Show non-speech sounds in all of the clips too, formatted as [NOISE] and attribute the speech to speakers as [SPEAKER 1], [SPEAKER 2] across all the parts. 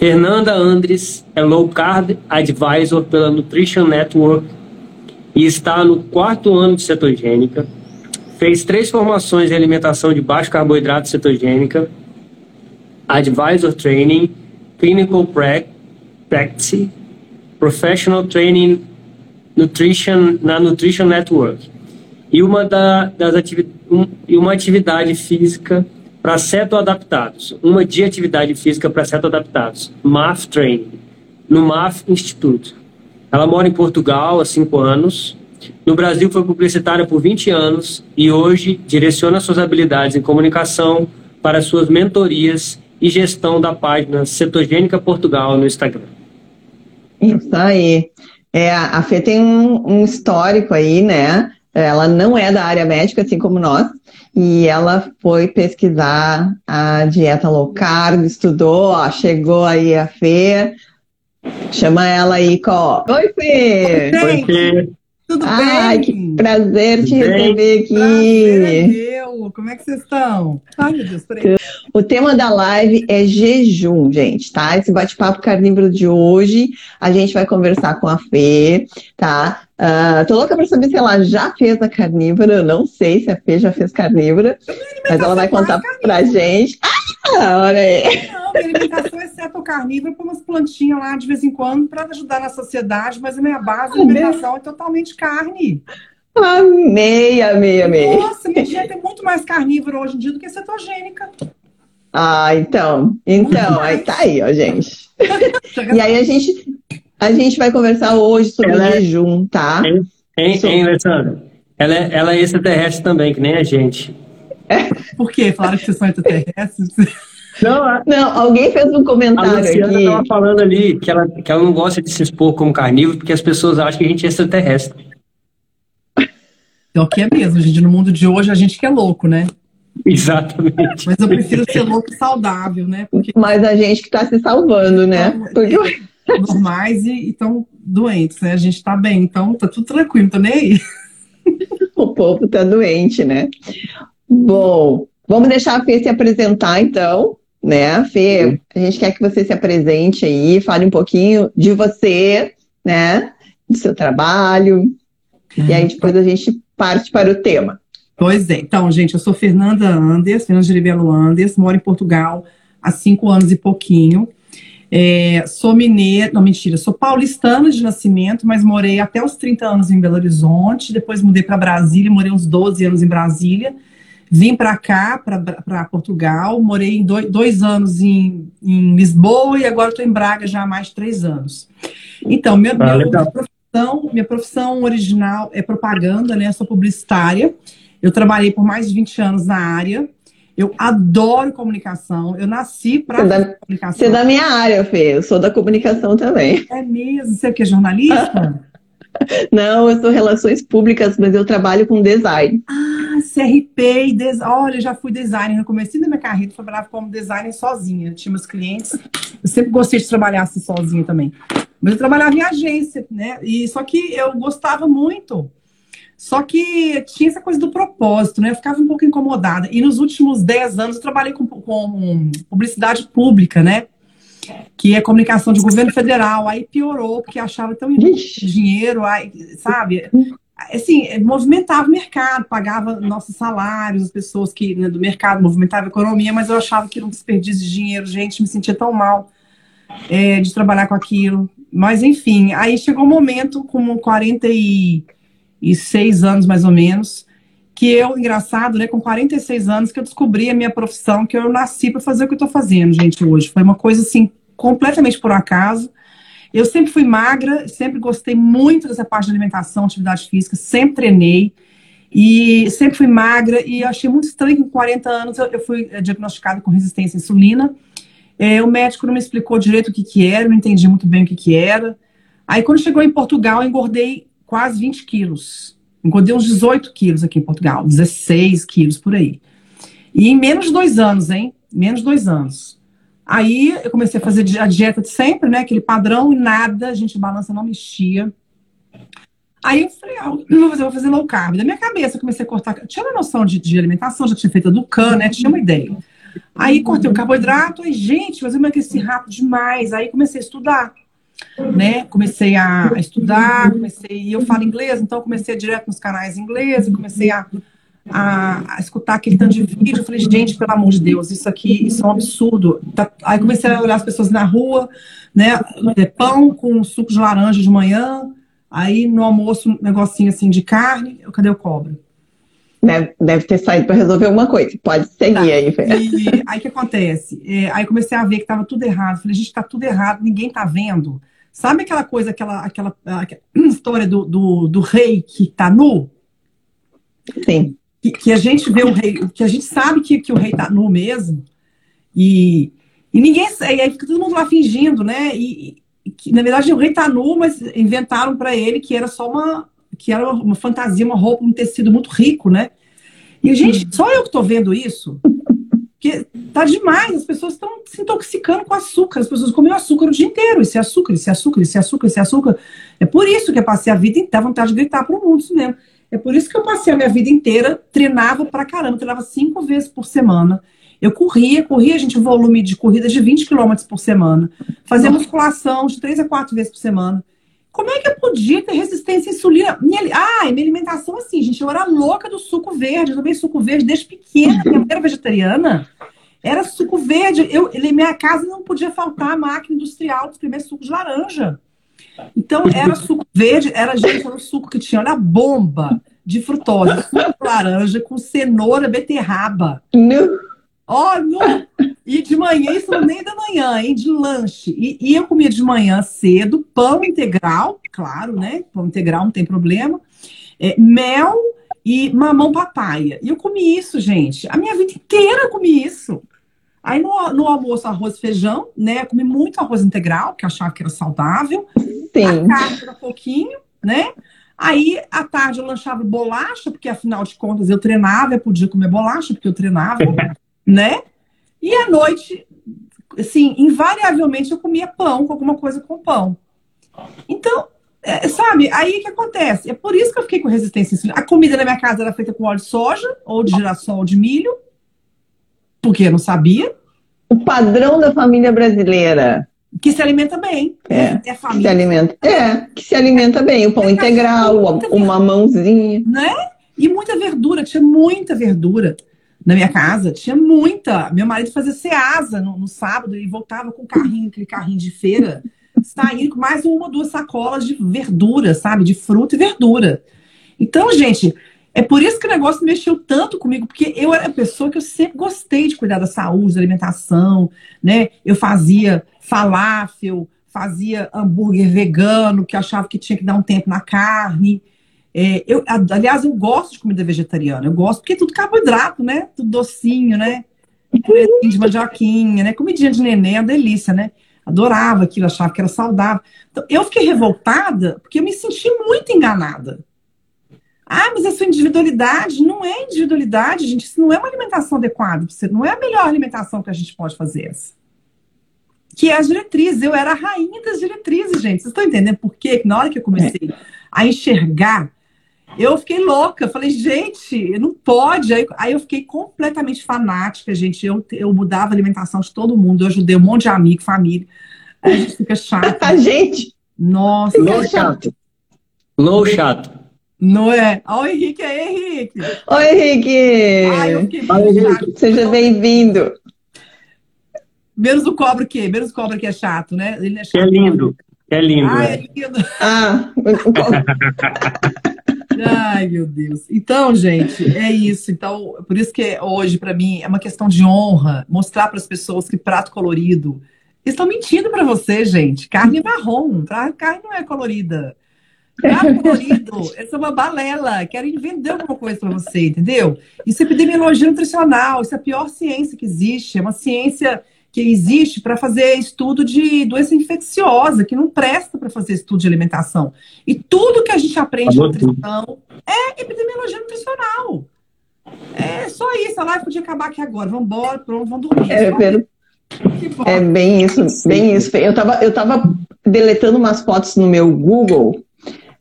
[SPEAKER 1] Fernanda Andres é Low Carb Advisor pela Nutrition Network e está no quarto ano de cetogênica. Fez três formações em alimentação de baixo carboidrato cetogênica, Advisor Training, Clinical Practice, Professional Training Nutrition na Nutrition Network e uma, da, das ativi um, e uma atividade física para adaptados, uma de atividade física para adaptados, MAF Training, no MAF Institute. Ela mora em Portugal há cinco anos. No Brasil foi publicitária por 20 anos e hoje direciona suas habilidades em comunicação para suas mentorias e gestão da página Cetogênica Portugal no Instagram.
[SPEAKER 2] Isso aí. É, a Fê tem um, um histórico aí, né? Ela não é da área médica, assim como nós, e ela foi pesquisar a dieta low carb, estudou, ó, chegou aí a Fê. Chama ela aí, Có. Oi, Fê!
[SPEAKER 1] Oi, Fê!
[SPEAKER 2] Tudo Ai, bem? Ai, que prazer te bem? receber aqui.
[SPEAKER 3] Prazer é meu. Como é que vocês estão? Ai, meu Deus, peraí.
[SPEAKER 2] O tema da live é jejum, gente, tá? Esse bate-papo carnívoro de hoje, a gente vai conversar com a Fê, tá? Uh, tô louca pra saber se ela já fez a carnívora. Eu não sei se a Fê já fez carnívora, mas ela vai contar pra gente. Ah, olha aí.
[SPEAKER 3] Não, minha alimentação é certo carnívora com umas plantinhas lá de vez em quando para ajudar na sociedade, mas a minha base de alimentação é totalmente carne.
[SPEAKER 2] Amei, amei, amei.
[SPEAKER 3] Nossa, minha dieta é muito mais carnívora hoje em dia do que cetogênica.
[SPEAKER 2] Ah, então. Então, aí tá aí, ó, gente. [LAUGHS] e aí a gente, a gente vai conversar hoje sobre ela o é- jejum, tá?
[SPEAKER 1] Hein, hein, hein Alessandra? Ela é, ela é extraterrestre também, que nem a gente.
[SPEAKER 3] É. Por quê? Falaram que vocês são extraterrestres?
[SPEAKER 2] Não, não, alguém fez um comentário a Luciana aqui.
[SPEAKER 1] estava falando ali que ela, que ela não gosta de se expor como carnívoro porque as pessoas acham que a gente é extraterrestre.
[SPEAKER 3] É o que é mesmo, gente. No mundo de hoje, a gente que é louco, né? [LAUGHS]
[SPEAKER 1] Exatamente.
[SPEAKER 3] Mas eu prefiro ser louco e saudável, né?
[SPEAKER 2] Porque... Mas a gente que está se salvando, né? Então,
[SPEAKER 3] Porque... Normais e estão doentes, né? A gente está bem, então tá tudo tranquilo, não tô nem aí. [LAUGHS]
[SPEAKER 2] O povo tá doente, né? Bom, vamos deixar a Fê se apresentar, então, né? Fê, a gente quer que você se apresente aí, fale um pouquinho de você, né? Do seu trabalho. E aí depois a gente parte para o tema.
[SPEAKER 3] Pois é. Então, gente, eu sou Fernanda Andes, Fernanda de Ribelo Andes, moro em Portugal há cinco anos e pouquinho. É, sou mineira, não, mentira, sou paulistana de nascimento, mas morei até os 30 anos em Belo Horizonte, depois mudei para Brasília, morei uns 12 anos em Brasília, vim para cá, para Portugal, morei dois, dois anos em, em, Lisboa e agora estou em Braga já há mais de três anos. Então, minha, ah, minha, profissão, minha profissão original é propaganda, né? Sou publicitária. Eu trabalhei por mais de 20 anos na área. Eu adoro comunicação. Eu nasci para
[SPEAKER 2] é comunicação. Você é da minha área, Fê. Eu sou da comunicação também.
[SPEAKER 3] É mesmo? Você é que é jornalista? [LAUGHS]
[SPEAKER 2] Não, eu sou relações públicas, mas eu trabalho com design.
[SPEAKER 3] Ah, CRP e design. Olha, já fui designer no começo da minha carreira, trabalhava como designer sozinha. tinha meus clientes. Eu sempre gostei de trabalhar assim sozinha também. Mas eu trabalhava em agência, né? E só que eu gostava muito. Só que tinha essa coisa do propósito, né? Eu ficava um pouco incomodada. E nos últimos 10 anos eu trabalhei com, com publicidade pública, né? Que é comunicação de governo federal. Aí piorou, porque achava tão dinheiro, aí, sabe? Assim, movimentava o mercado, pagava nossos salários, as pessoas que né, do mercado movimentava a economia, mas eu achava que era um desperdício de dinheiro, gente, me sentia tão mal é, de trabalhar com aquilo. Mas enfim, aí chegou um momento, com 46 anos mais ou menos, que eu, engraçado, né, com 46 anos, que eu descobri a minha profissão, que eu nasci para fazer o que eu estou fazendo, gente, hoje. Foi uma coisa assim, completamente por acaso. Eu sempre fui magra, sempre gostei muito dessa parte de alimentação, atividade física, sempre treinei. E sempre fui magra e achei muito estranho que com 40 anos eu, fui eh, diagnosticada com resistência à insulina. É, o médico não me explicou direito o que, que era, não entendi muito bem o que, que era. Aí, quando chegou em Portugal, eu engordei quase 20 quilos. Engordei uns 18 quilos aqui em Portugal, 16 quilos por aí. E em menos de dois anos, hein? Menos de dois anos. Aí eu comecei a fazer a dieta de sempre, né? Aquele padrão e nada, a gente balança não mexia. Aí eu falei, ah, vou fazer, vou fazer low carb. Da minha cabeça, eu comecei a cortar. tinha uma noção de, de alimentação, já tinha feito do CAN, né? Tinha uma ideia. Aí cortei o carboidrato, e gente, mas eu emagreci rápido demais. Aí comecei a estudar, né? Comecei a estudar, comecei, e eu falo inglês, então comecei direto nos canais ingleses, comecei a, a, a, escutar aquele tanto de vídeo. Eu falei, gente, pelo amor de Deus, isso aqui, isso é um absurdo. Tá, aí comecei a olhar as pessoas na rua, né? É, pão com suco de laranja de manhã, aí no almoço um negocinho assim de carne, cadê o cobra?
[SPEAKER 2] Deve, deve ter saído para resolver alguma coisa. Pode seguir tá. aí, Fê.
[SPEAKER 3] E aí o que acontece? É, aí comecei a ver que estava tudo errado. Falei, gente, está tudo errado, ninguém está vendo. Sabe aquela coisa, aquela, aquela, aquela [CLEARS THROAT] história do, do, do, rei que está nu?
[SPEAKER 2] Sim.
[SPEAKER 3] Que, que, a gente vê o rei, que a gente sabe que, que o rei está nu mesmo. E, e ninguém. E aí fica todo mundo lá fingindo, né? E, e que, na verdade, o rei está nu, mas inventaram para ele que era só uma, que era uma, uma fantasia, uma roupa, um tecido muito rico, né? E, gente, só eu que estou vendo isso. Porque tá demais, as pessoas estão se intoxicando com açúcar, as pessoas comem açúcar o dia inteiro, esse açúcar, esse açúcar, esse açúcar, esse açúcar. É por isso que eu passei a vida inteira, vontade de gritar para o mundo isso mesmo. É por isso que eu passei a minha vida inteira, treinava pra caramba, treinava cinco vezes por semana. Eu corria, corria, gente, volume de corrida de 20 km por semana. Fazia musculação de três a quatro vezes por semana. Como é que eu podia ter resistência à insulina? Minha, ah, minha alimentação assim, gente, eu era louca do suco verde. Eu tomei suco verde desde pequena, minha era vegetariana. Era suco verde. Eu, minha casa não podia faltar a máquina industrial de espremer suco de laranja. Então, era suco verde, era, gente, era um suco que tinha, olha, bomba de frutose, suco de laranja com cenoura, beterraba.
[SPEAKER 2] Não.
[SPEAKER 3] Olha! E de manhã, isso no meio da manhã, hein? De lanche. E, e, eu comia de manhã cedo, pão integral, claro, né? Pão integral não tem problema. É, mel e mamão papaya. E eu comi isso, gente. A minha vida inteira eu comi isso. Aí no, no almoço, arroz e feijão, né? Eu comi muito arroz integral, que eu achava que era saudável. A carne era pouquinho, né? Aí, à tarde, eu lanchava bolacha, porque afinal de contas eu treinava, eu podia comer bolacha, porque eu treinava. Né? E à noite, assim, invariavelmente eu comia pão com alguma coisa com pão. Então, é, sabe, aí o que acontece? É por isso que eu fiquei com resistência. A comida na minha casa era feita com óleo de soja, ou de girassol, ou de milho, porque eu não sabia.
[SPEAKER 2] O padrão da família brasileira.
[SPEAKER 3] Que se alimenta bem.
[SPEAKER 2] É, é família. Que se alimenta, é, que se alimenta bem. O pão é integral, o, o mamãozinho.
[SPEAKER 3] Né? E muita verdura, tinha muita verdura na minha casa, tinha muita. Meu marido fazia ceasa no, no sábado e voltava com carrinho, aquele carrinho de feira, saindo com mais uma ou duas sacolas de verdura, sabe? De fruta e verdura. Então, gente, é por isso que o negócio mexeu tanto comigo, porque eu era a pessoa que eu sempre gostei de cuidar da saúde, da alimentação, né? Eu fazia falafel, fazia hambúrguer vegano, que achava que tinha que dar um tempo na carne. É, eu, aliás, eu gosto de comida vegetariana. Eu gosto porque é tudo carboidrato, né? Tudo docinho, né? de mandioquinha, né? Comidinha de neném, é uma delícia, né? Adorava aquilo, achava que era saudável. Então, eu fiquei revoltada porque eu me senti muito enganada. Ah, mas a sua individualidade não é individualidade, gente. Isso não é uma alimentação adequada. Você não é a melhor alimentação que a gente pode fazer essa. Que é as diretrizes. Eu era a rainha das diretrizes, gente. Vocês estão entendendo por quê? Na hora que eu comecei a enxergar eu fiquei louca, falei, gente, não pode. Aí, aí, eu fiquei completamente fanática, gente. Eu, eu mudava a alimentação de todo mundo, eu ajudei um monte de amigo, família. Aí a gente fica chato. [LAUGHS]
[SPEAKER 2] a gente?
[SPEAKER 3] Nossa.
[SPEAKER 1] Low chato. Low chato.
[SPEAKER 3] Não é? Oi, Henrique, aí, Henrique.
[SPEAKER 2] Oi, Henrique.
[SPEAKER 3] Ai, eu fiquei
[SPEAKER 2] Oi, Henrique. Seja bem-vindo.
[SPEAKER 3] Menos o cobra o quê? Menos o cobra que é chato, né?
[SPEAKER 1] Ele é, chato. é lindo. É lindo. Ah, é, é lindo.
[SPEAKER 2] Ah, [LAUGHS]
[SPEAKER 3] Ai, meu Deus. Então, gente, é isso. Então, por isso que hoje, para mim, é uma questão de honra mostrar para as pessoas que prato colorido. Estão mentindo para você, gente. Carne é marrom, tá? carne não é colorida. Prato colorido, essa é uma balela. Querem vender alguma coisa para você, entendeu? Isso é epidemiologia nutricional. Isso é a pior ciência que existe. É uma ciência que existe para fazer estudo de doença infecciosa, que não presta para fazer estudo de alimentação. E tudo que a gente aprende em nutrição é epidemiologia nutricional. É só isso, a live podia acabar aqui agora. Vamos embora, pronto, vamos dormir.
[SPEAKER 2] É, pelo... é bem isso, bem isso. Eu estava eu tava deletando umas fotos no meu Google,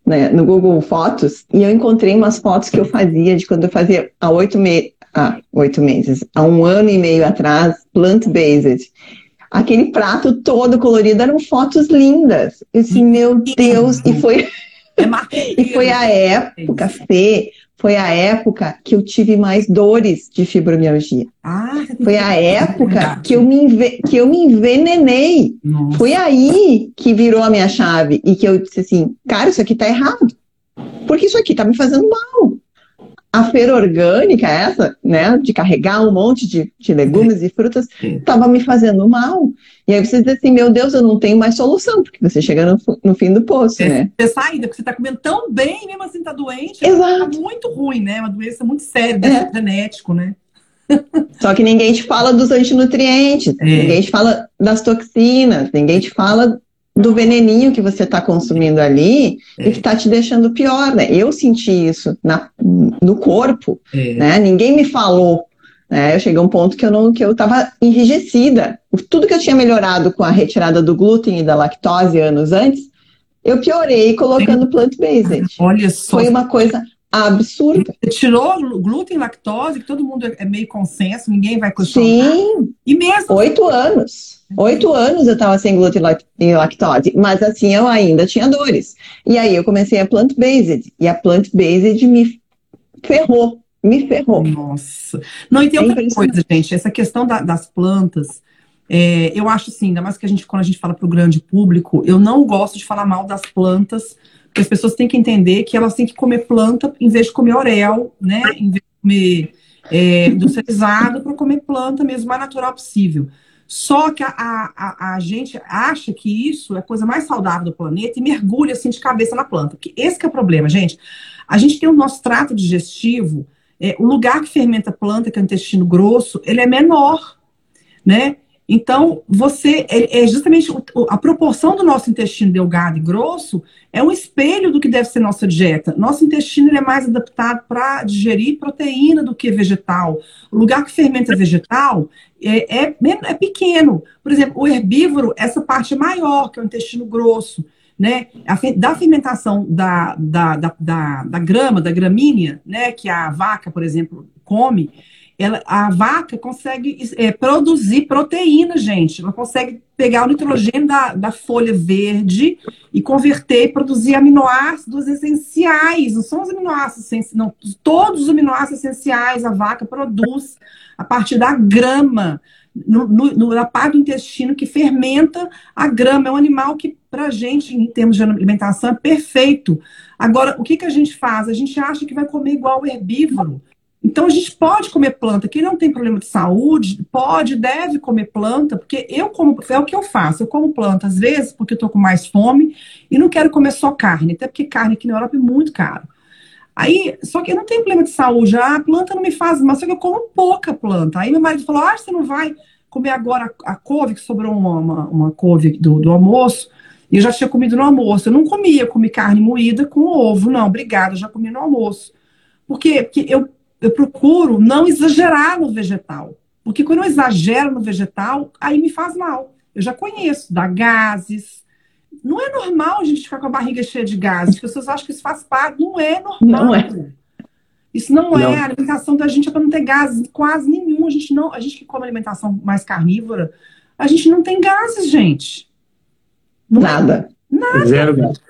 [SPEAKER 2] né, no Google Fotos, e eu encontrei umas fotos que eu fazia de quando eu fazia há oito meses há oito meses. Há um ano e meio atrás, plant-based. Aquele prato todo colorido eram fotos lindas. Eu disse, meu Deus, e foi,
[SPEAKER 3] É [LAUGHS]
[SPEAKER 2] e foi a época, Fê, foi a época que eu tive mais dores de fibromialgia.
[SPEAKER 3] Ah,
[SPEAKER 2] Foi a época
[SPEAKER 3] verdade.
[SPEAKER 2] que eu me, enve- que eu me envenenei.
[SPEAKER 3] Nossa.
[SPEAKER 2] Foi aí que virou a minha chave e que eu disse assim, cara, isso aqui tá errado. Porque isso aqui tá me fazendo mal. A feira orgânica, essa, né, de carregar um monte de, de legumes e frutas,
[SPEAKER 3] É.
[SPEAKER 2] tava me fazendo mal. E aí você diz assim, meu Deus, eu não tenho mais solução, porque você chega no, no fim do poço,
[SPEAKER 3] É,
[SPEAKER 2] né?
[SPEAKER 3] é saída, porque você tá comendo tão bem, mesmo assim tá doente.
[SPEAKER 2] Exato.
[SPEAKER 3] Tá muito ruim, né? Uma doença muito séria,
[SPEAKER 2] É.
[SPEAKER 3] genético, né? [LAUGHS]
[SPEAKER 2] Só que ninguém te fala dos antinutrientes,
[SPEAKER 3] É.
[SPEAKER 2] ninguém te fala das toxinas, ninguém te fala do veneninho que você está consumindo ali
[SPEAKER 3] É.
[SPEAKER 2] e que está te deixando pior, né? Eu senti isso na, no corpo,
[SPEAKER 3] É.
[SPEAKER 2] né? Ninguém me falou, né? Eu cheguei a um ponto que eu não, que eu estava enrijecida. Tudo que eu tinha melhorado com a retirada do glúten e da lactose anos antes, eu piorei colocando plant-based.
[SPEAKER 3] Olha só.
[SPEAKER 2] Foi uma coisa absurda.
[SPEAKER 3] Tirou glúten e lactose, que todo mundo é é meio consenso, ninguém vai questionar.
[SPEAKER 2] Sim,
[SPEAKER 3] E mesmo
[SPEAKER 2] Oito anos. Oito anos eu estava sem glúten e lac- lactose, mas assim eu ainda tinha dores. E aí eu comecei a plant-based, e a plant-based me ferrou, me ferrou.
[SPEAKER 3] Nossa. Não, e tem
[SPEAKER 2] É
[SPEAKER 3] outra coisa, gente. Essa questão da- das plantas, é, eu acho assim, ainda mais que a gente, quando a gente fala para o grande público, eu não gosto de falar mal das plantas, porque as pessoas têm que entender que elas têm que comer planta em vez de comer orel, né? Em vez de comer é, [LAUGHS] industrializado, para comer planta mesmo, o mais natural possível. Só que a, a, a, gente acha que isso é a coisa mais saudável do planeta e mergulha assim de cabeça na planta. Porque esse que é o problema, gente. A gente tem o nosso trato digestivo, é, o lugar que fermenta a planta, que é o intestino grosso, ele é menor, né? Então, você, é, é justamente a proporção do nosso intestino delgado e grosso é um espelho do que deve ser nossa dieta. Nosso intestino é mais adaptado para digerir proteína do que vegetal. O lugar que fermenta vegetal é, é, é pequeno. Por exemplo, o herbívoro, essa parte maior, que é o intestino grosso. Né? A da fermentação da, da, da, da, da grama, da gramínea, né? que a vaca, por exemplo, come, ela, a vaca consegue é, produzir proteína, gente. Ela consegue pegar o nitrogênio da, da folha verde e converter e produzir aminoácidos essenciais. Não são os aminoácidos essenciais, não. Todos os aminoácidos essenciais a vaca produz a partir da grama, no, no- na parte do intestino que fermenta a grama. É um animal que, para gente, em termos de alimentação, é perfeito. Agora, o que, que a gente faz? A gente acha que vai comer igual o herbívoro. Então a gente pode comer planta. Quem não tem problema de saúde, pode, deve comer planta, porque eu como, é o que eu faço. Eu como planta às vezes porque eu tô com mais fome e não quero comer só carne, até porque carne aqui na Europa é muito caro. Aí, só que eu não tenho problema de saúde, ah, a planta não me faz mal, só que eu como pouca planta. Aí meu marido falou: "Ah, você não vai comer agora a, couve que sobrou uma, uma, uma couve do, do almoço?" E eu já tinha comido no almoço. Eu não comia, eu comi carne moída com ovo. Não, obrigada, já comi no almoço. Por quê? Porque eu eu procuro não exagerar no vegetal. Porque quando eu exagero no vegetal, aí me faz mal. Eu já conheço, dá gases. Não é normal a gente ficar com a barriga cheia de gases. As pessoas acham que isso faz parte. Não é normal.
[SPEAKER 2] Não é.
[SPEAKER 3] Isso não,
[SPEAKER 1] Não.
[SPEAKER 3] é. A alimentação da gente é para não ter gases quase nenhum. A gente não, a gente que come alimentação mais carnívora, a gente não tem gases, gente. Não é
[SPEAKER 2] Nada.
[SPEAKER 1] Zero gasto.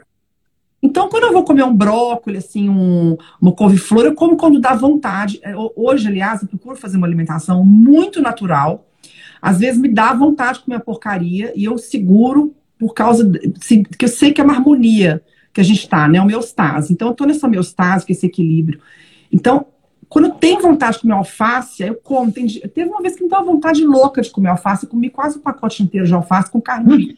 [SPEAKER 3] Então, quando eu vou comer um brócolis, assim, um, uma couve-flor, eu como quando dá vontade. É, ho- Hoje, aliás, eu procuro fazer uma alimentação muito natural. Às vezes me dá vontade de comer a porcaria e eu seguro por causa de, que eu sei que é uma harmonia que a gente está, né? Homeostase. Então, eu tô nessa homeostase, com esse equilíbrio. Então, quando eu tenho vontade de comer alface, eu como. Tem teve uma vez que me deu uma vontade louca de comer alface. Eu comi quase um pacote inteiro de alface com carne.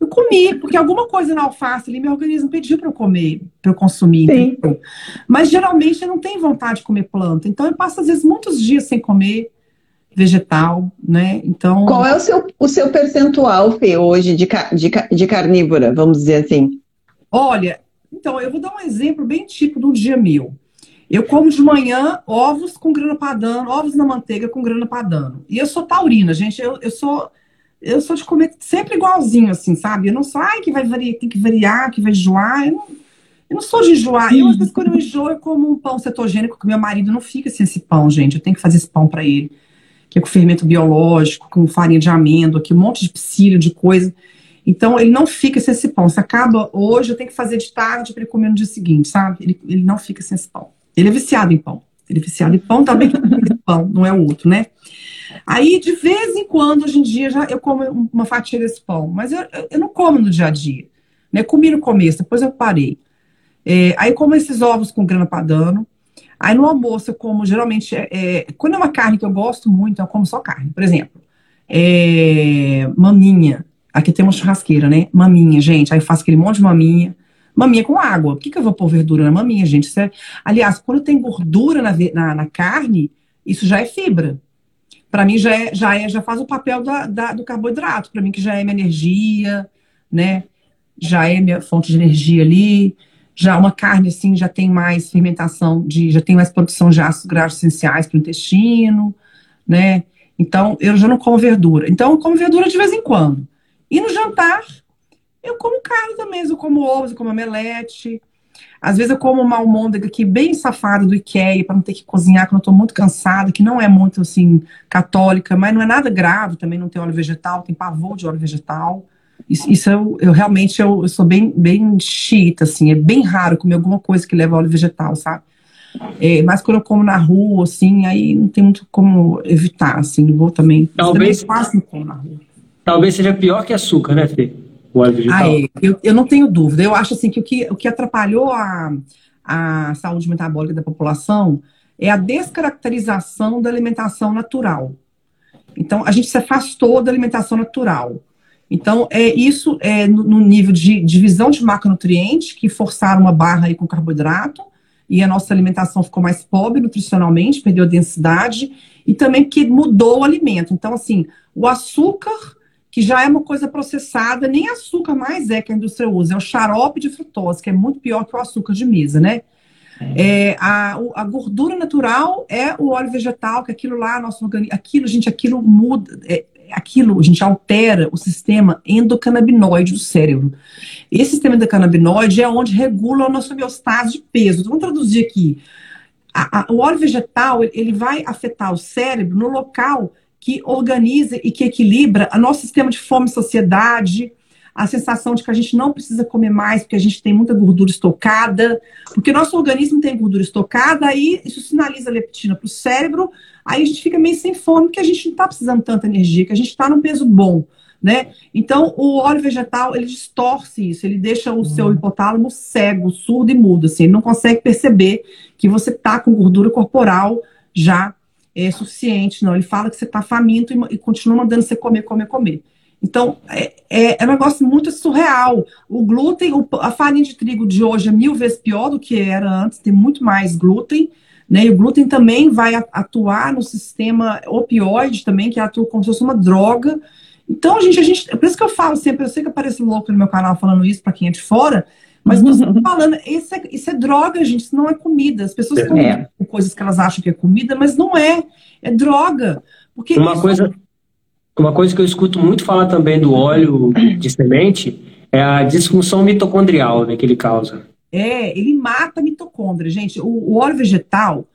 [SPEAKER 3] Eu comi, porque alguma coisa na alface ali, meu organismo pediu para eu comer, para eu consumir. Entendeu? Mas geralmente eu não tenho vontade de comer planta. Então eu passo, às vezes, muitos dias sem comer vegetal, né? Então.
[SPEAKER 2] Qual é o seu, o seu percentual, Fê, hoje de, de, de carnívora, vamos dizer assim?
[SPEAKER 3] Olha, então eu vou dar um exemplo bem típico de um dia meu. Eu como de manhã ovos com grana padano, ovos na manteiga com grana padano. E eu sou taurina, gente. Eu, eu sou eu sou de comer sempre igualzinho, assim, sabe? Eu não sou, ai, que vai variar, tem que variar, que vai enjoar. Eu não, Eu não sou de enjoar. Eu, às vezes, quando eu enjoo, eu como um pão cetogênico, que meu marido não fica sem esse pão, gente. Eu tenho que fazer esse pão para ele. Que é com fermento biológico, com farinha de amêndoa, que um monte de psyllium, de coisa. Então, ele não fica sem esse pão. Se acaba hoje, eu tenho que fazer de tarde para ele comer no dia seguinte, sabe? Ele, ele não fica sem esse pão. Ele é viciado em pão. Ele é viciado em pão, também [LAUGHS] que pão, não é o outro, né? Aí, de vez em quando, hoje em dia, já eu como uma fatia desse pão, mas eu, eu não como no dia a dia. Né? Comi no começo, depois eu parei. É, aí como esses ovos com grana padano. Aí no almoço eu como, geralmente, é, é, quando é uma carne que eu gosto muito, eu como só carne. Por exemplo, é, maminha. Aqui tem uma churrasqueira, né? Maminha, gente. Aí eu faço aquele monte de maminha. Maminha com água. Por que, que eu vou pôr verdura na maminha, gente? É... Aliás, quando tem gordura na, na, na, carne, isso já é fibra. Para mim, já, é, já, é, já faz o papel da, da do carboidrato. Para mim, que já é minha energia, né? Já é minha fonte de energia ali. Já uma carne, assim, já tem mais fermentação, de, já tem mais produção de ácidos graxos essenciais para o intestino, né? Então, eu já não como verdura. Então, eu como verdura de vez em quando. E no jantar, eu como carne também, eu como ovos, eu como omelete. Às vezes eu como uma almôndega aqui bem safada do Ikea para não ter que cozinhar quando eu estou muito cansada, que não é muito assim católica, mas não é nada grave, também não tem óleo vegetal, tem pavor de óleo vegetal. Isso, isso eu, eu, realmente eu, eu, sou bem bem chita assim, é bem raro comer alguma coisa que leva óleo vegetal, sabe? É, mas quando eu como na rua, assim, aí não tem muito como evitar, assim, vou também.
[SPEAKER 1] Talvez
[SPEAKER 3] quase não como na rua.
[SPEAKER 1] Talvez seja pior que açúcar, né, Fê? O óleo vegetal.
[SPEAKER 3] Eu, eu não tenho dúvida. Eu acho assim que o que, o que atrapalhou a, a saúde metabólica da população é a descaracterização da alimentação natural. Então, a gente se afastou da alimentação natural. Então, é isso é no, no nível de divisão de macronutrientes, que forçaram uma barra aí com carboidrato, e a nossa alimentação ficou mais pobre nutricionalmente, perdeu densidade, e também que mudou o alimento. Então, assim, o açúcar que já é uma coisa processada, nem açúcar mais é que a indústria usa, é o xarope de frutose, que é muito pior que o açúcar de mesa, né? É, a, a, gordura natural é o óleo vegetal, que aquilo lá, nosso organismo, aquilo, gente, aquilo muda, é, aquilo, a gente altera o sistema endocannabinoide do cérebro. Esse sistema endocannabinoide é onde regula a nossa homeostase de peso. Vamos traduzir aqui. A, a, o óleo vegetal, ele vai afetar o cérebro no local que organiza e que equilibra o nosso sistema de fome e sociedade, a sensação de que a gente não precisa comer mais porque a gente tem muita gordura estocada, porque nosso organismo tem gordura estocada, aí isso sinaliza leptina para o cérebro, aí a gente fica meio sem fome, porque a gente não está precisando tanta energia, que a gente está num peso bom, né? Então, o óleo vegetal, ele distorce isso, ele deixa o seu uhum. hipotálamo cego, surdo e mudo, assim, ele não consegue perceber que você está com gordura corporal já é suficiente, não. Ele fala que você está faminto e, e, continua mandando você comer, comer, comer. Então, é, é, é, um negócio muito surreal. O glúten, o, a farinha de trigo de hoje é mil vezes pior do que era antes, tem muito mais glúten, né? E o glúten também vai atuar no sistema opioide também, que atua como se fosse uma droga. Então, gente, a gente, é por isso que eu falo sempre, eu sei que eu pareço louco no meu canal falando isso para quem é de fora, mas nós estamos falando, isso é, isso é droga, gente, isso não é comida. As pessoas comem é. coisas que elas acham que é comida, mas não é, é droga. Porque
[SPEAKER 1] uma
[SPEAKER 3] isso...
[SPEAKER 1] coisa, uma coisa que eu escuto muito falar também do óleo de semente é a disfunção mitocondrial né, que ele causa.
[SPEAKER 3] É, ele mata a mitocôndria, gente. O, o óleo vegetal,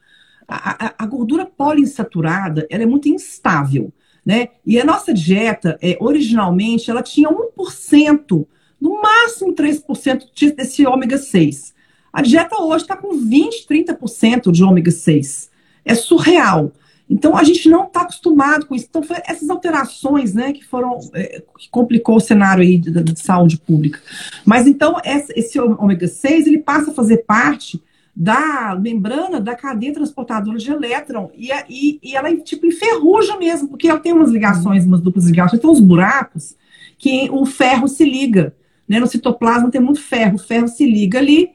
[SPEAKER 3] a, a, a, gordura poliinsaturada, ela é muito instável, né? E a nossa dieta, é, originalmente, ela tinha 1% no máximo 3% desse ômega 6. A dieta hoje está com 20, 30% de ômega 6. É surreal. Então a gente não está acostumado com isso. Então foi essas alterações, né, que foram é, que complicou o cenário aí de, de, saúde pública. Mas então esse ômega 6 ele passa a fazer parte da membrana da cadeia transportadora de elétron e, e, e ela tipo enferruja mesmo, porque ela tem umas ligações, umas duplas ligações, tem uns buracos que o ferro se liga. Né? No citoplasma tem muito ferro, o ferro se liga ali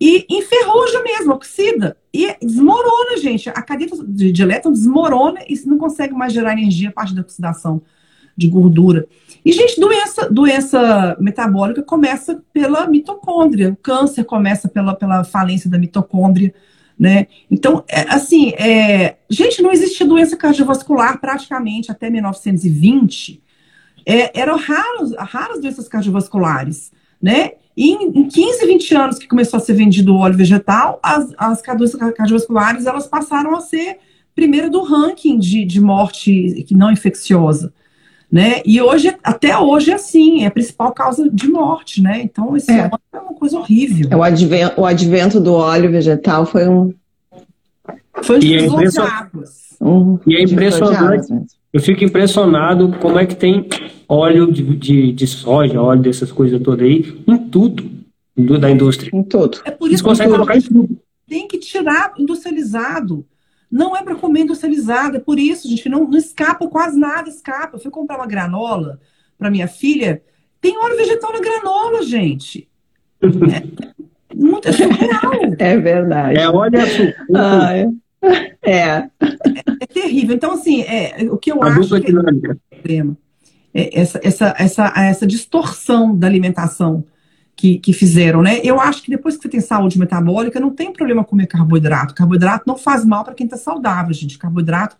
[SPEAKER 3] e enferruja mesmo, oxida. E desmorona, gente. A cadeia de, de elétron desmorona e não consegue mais gerar energia a partir da oxidação de gordura. E, gente, doença, doença metabólica começa pela mitocôndria. O câncer começa pela, pela falência da mitocôndria. Né? Então, é, assim, é, gente, não existia doença cardiovascular praticamente até 1920 é, eram raros, raras doenças cardiovasculares, né? em, em 15, 20 anos que começou a ser vendido o óleo vegetal, as, as cardiovasculares elas passaram a ser primeiro do ranking de, de morte não infecciosa. Né? E hoje, até hoje é assim, é a principal causa de morte, né? Então, esse é, é uma coisa horrível.
[SPEAKER 2] É o advento, o advento do óleo vegetal foi um.
[SPEAKER 3] Foi
[SPEAKER 1] e é um e é impressionante. Eu fico impressionado como é que tem óleo de, de, de soja, óleo dessas coisas todas aí, em tudo do, da indústria.
[SPEAKER 2] Em tudo.
[SPEAKER 3] É por isso
[SPEAKER 1] Eles que colocar em tudo.
[SPEAKER 3] Tem que tirar industrializado. Não é para comer industrializado, é por isso, gente, não, não escapa quase nada, escapa. Eu fui comprar uma granola para minha filha, tem óleo vegetal na granola, gente. [LAUGHS] É, muito é surreal.
[SPEAKER 2] É verdade.
[SPEAKER 1] É óleo e açúcar.
[SPEAKER 2] Ah, é. É. [LAUGHS]
[SPEAKER 3] é. é. terrível. Então, assim, é, o que eu A acho que é problema é essa, essa, essa, essa distorção da alimentação que, que fizeram, né? Eu acho que depois que você tem saúde metabólica, não tem problema comer carboidrato. Carboidrato não faz mal para quem está saudável, gente. Carboidrato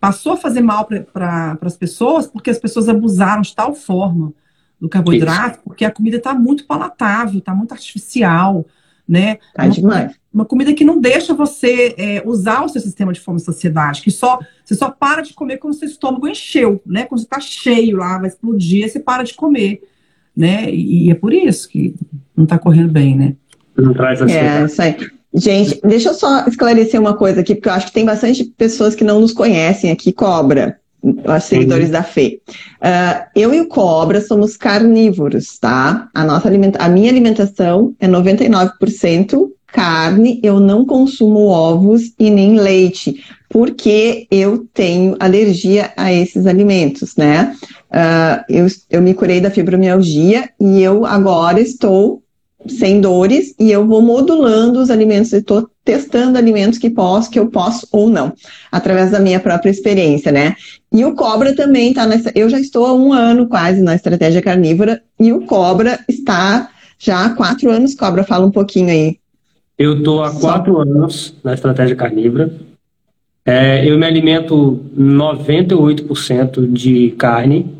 [SPEAKER 3] passou a fazer mal para as pessoas porque as pessoas abusaram de tal forma do carboidrato, Isso. porque a comida está muito palatável, está muito artificial, né?
[SPEAKER 2] Tá uma, demais.
[SPEAKER 3] Uma comida que não deixa você é, usar o seu sistema de fome e saciedade, que só você só para de comer quando o seu estômago encheu, né? Quando você está cheio lá, vai explodir, você para de comer né? E, é por isso que não está correndo bem, né?
[SPEAKER 1] Não traz a
[SPEAKER 2] É, isso aí. Gente, deixa eu só esclarecer uma coisa aqui, porque eu acho que tem bastante pessoas que não nos conhecem aqui, Cobra, os seguidores uhum. da FE. Uh, eu e o Cobra somos carnívoros, tá? A, nossa alimenta a minha alimentação é 99% carne, eu não consumo ovos e nem leite, porque eu tenho alergia a esses alimentos, né? Uh, eu, eu me curei da fibromialgia e eu agora estou sem dores e eu vou modulando os alimentos, estou testando alimentos que posso, que eu posso ou não, através da minha própria experiência, né? E o cobra também está nessa. Eu já estou há um ano quase na estratégia carnívora e o cobra está já há quatro anos. Cobra, fala um pouquinho aí.
[SPEAKER 1] Eu estou há quatro Só. anos na estratégia carnívora. É, eu me alimento 98% de carne.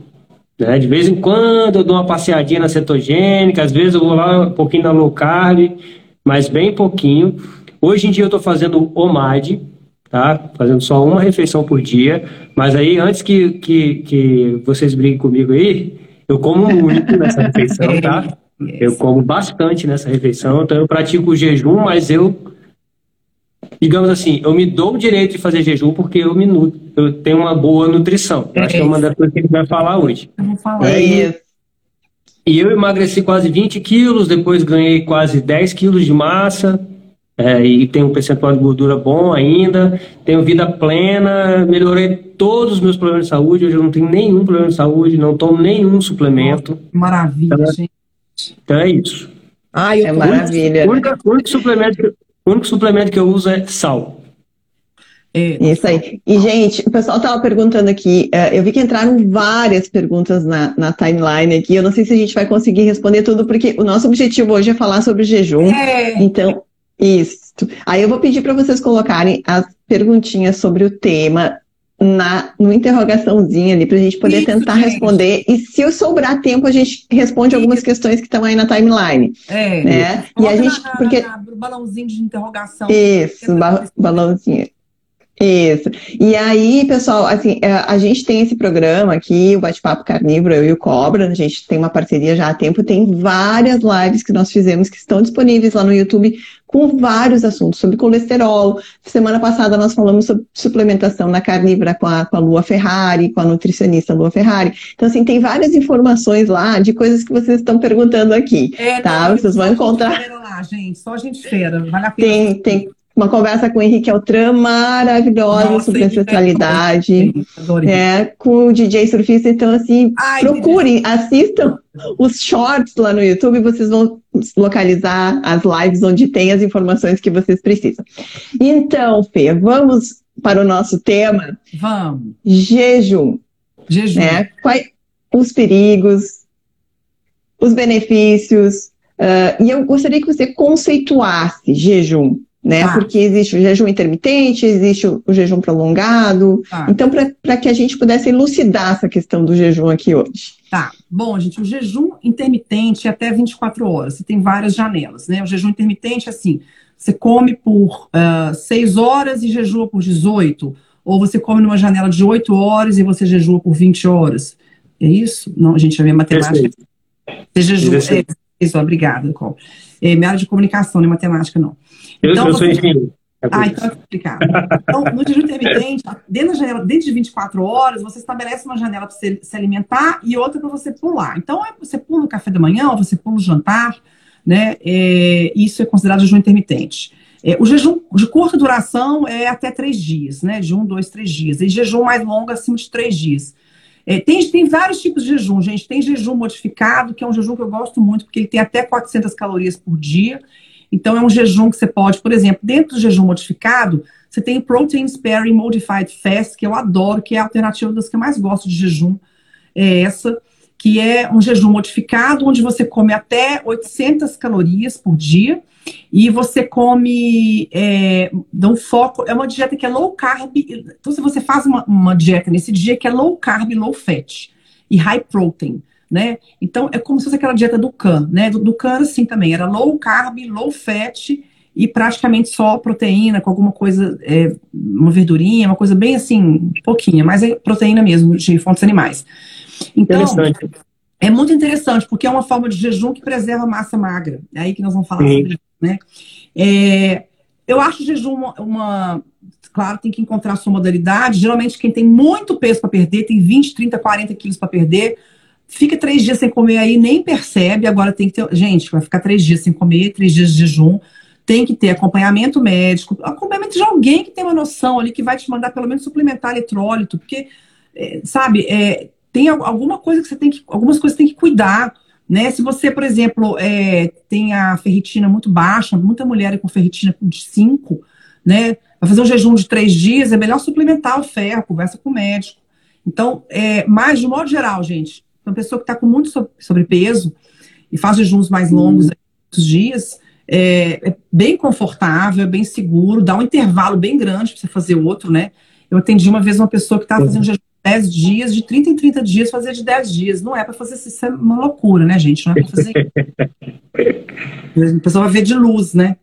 [SPEAKER 1] Né? De vez em quando eu dou uma passeadinha na cetogênica, às vezes eu vou lá um pouquinho na low carb, mas bem pouquinho. Hoje em dia eu estou fazendo OMAD, tá? Fazendo só uma refeição por dia. Mas aí, antes que, que, que vocês briguem comigo aí, eu como muito nessa [LAUGHS] refeição, tá? Eu como bastante nessa refeição, então eu pratico o jejum, mas eu digamos assim, eu me dou o direito de fazer jejum porque eu me nutro, eu tenho uma boa nutrição. É Acho que é uma das coisas que a gente vai falar hoje.
[SPEAKER 3] Vamos falar.
[SPEAKER 2] É isso.
[SPEAKER 1] E eu emagreci quase 20 quilos, depois ganhei quase 10 quilos de massa, é, e tenho um percentual de gordura bom ainda, tenho vida plena, melhorei todos os meus problemas de saúde, hoje eu não tenho nenhum problema de saúde, não tomo nenhum suplemento.
[SPEAKER 3] Maravilha, então,
[SPEAKER 1] gente. Então é isso.
[SPEAKER 2] Ai, é maravilha.
[SPEAKER 1] O único, único suplemento que, o único suplemento que eu uso é sal.
[SPEAKER 2] É, Isso aí. E, gente, o pessoal estava perguntando aqui, é, eu vi que entraram várias perguntas na, na, timeline aqui, eu não sei se a gente vai conseguir responder tudo, porque o nosso objetivo hoje é falar sobre jejum. É. Então, isso. Aí eu vou pedir para vocês colocarem as perguntinhas sobre o tema na no interrogaçãozinha ali para a gente poder Isso, tentar gente. responder. E se sobrar tempo, a gente responde Isso. algumas questões que estão aí na timeline.
[SPEAKER 3] É.
[SPEAKER 2] Né? E a gente. porque...
[SPEAKER 3] balãozinho de interrogação.
[SPEAKER 2] Isso, ba balãozinho. Isso. E aí, pessoal, assim, é, a gente tem esse programa aqui, o Bate-Papo Carnívoro, eu e o Cobra, a gente tem uma parceria já há tempo, tem várias lives que nós fizemos que estão disponíveis lá no YouTube com vários assuntos sobre colesterol. Semana passada nós falamos sobre suplementação na carnívora com a, com a Lua Ferrari, com a nutricionista Lua Ferrari. Então, assim, tem várias informações lá de coisas que vocês estão perguntando aqui, é, tá? Não, vocês vão encontrar.
[SPEAKER 3] Lá, gente, só a gente fera, vale a pena.
[SPEAKER 2] Tem, tem uma conversa com o Henrique Altran maravilhosa Nossa, sobre ancestralidade. É, com o DJ Surfista. Então, assim, Ai, procurem, assistam os shorts lá no YouTube, vocês vão localizar as lives onde tem as informações que vocês precisam. Então, Fê, vamos para o nosso tema?
[SPEAKER 3] Vamos.
[SPEAKER 2] Jejum.
[SPEAKER 3] Jejum.
[SPEAKER 2] Né? Quais os perigos, os benefícios. Uh, e eu gostaria que você conceituasse jejum né? Ah. Porque existe o jejum intermitente, existe o, o jejum prolongado. Ah. Então, para que a gente pudesse elucidar essa questão do jejum aqui hoje.
[SPEAKER 3] Tá. Bom, gente, o jejum intermitente é até 24 horas. Você tem várias janelas, né? O jejum intermitente é assim: você come por uh, 6 horas e jejua por 18. Ou você come numa janela de 8 horas e você jejua por 20 horas. É isso? Não, gente, a minha matemática. Você jejua. É, isso, obrigada, Nicole. É, minha área de comunicação, não é matemática, não.
[SPEAKER 1] Eu, então, eu sou engenheiro.
[SPEAKER 3] Ah, então é complicado. Então, no jejum intermitente, dentro da janela, dentro de 24 horas, você estabelece uma janela para você se alimentar e outra para você pular. Então, é, você pula o café da manhã, ou você pula o jantar, né? É, isso é considerado jejum intermitente. É, o jejum de curta duração é até três dias, né? De um, dois, três dias. E jejum mais longo, acima de três dias. É, tem, tem vários tipos de jejum, gente. Tem jejum modificado, que é um jejum que eu gosto muito, porque ele tem até 400 calorias por dia. Então, é um jejum que você pode, por exemplo, dentro do jejum modificado, você tem o Protein Sparing Modified Fast, que eu adoro, que é a alternativa das que eu mais gosto de jejum, é essa, que é um jejum modificado, onde você come até 800 calorias por dia, e você come, é, dá um foco, é uma dieta que é low carb, então se você faz uma, uma dieta nesse dia que é low carb, low fat, e high protein, né? Então, é como se fosse aquela dieta do CAN, né? Do, do CAN, assim, também. Era low carb, low fat e praticamente só proteína, com alguma coisa, é, uma verdurinha, uma coisa bem assim, pouquinha, mas é proteína mesmo, de fontes animais. Então, é muito interessante, porque é uma forma de jejum que preserva massa magra. É aí que nós vamos falar Sim. sobre né? É, eu acho jejum uma, uma, Claro, tem que encontrar a sua modalidade. Geralmente, quem tem muito peso para perder, tem 20, 30, 40 quilos para perder, fica três dias sem comer aí, nem percebe. Agora tem que ter. Gente, vai ficar três dias sem comer, três dias de jejum. Tem que ter acompanhamento médico, acompanhamento de alguém que tem uma noção ali, que vai te mandar pelo menos suplementar eletrólito, porque, é, sabe, é, tem alguma coisa que você tem que. Algumas coisas tem que cuidar. Né? Se você, por exemplo, é, tem a ferritina muito baixa, muita mulher com ferritina de 5, né? Vai fazer um jejum de três dias, é melhor suplementar o ferro, conversa com o médico. Então, é, mas de modo geral, gente, uma pessoa que está com muito sobrepeso e faz jejuns mais longos, muitos dias, é, é, bem confortável, é bem seguro, dá um intervalo bem grande para você fazer outro, né? Eu atendi uma vez uma pessoa que estava fazendo jejum 10 dias, de 30 em 30 dias, fazer de 10 dias. Não é para fazer isso, é uma loucura, né, gente? Não é para fazer. [LAUGHS] a pessoa vai ver de luz, né?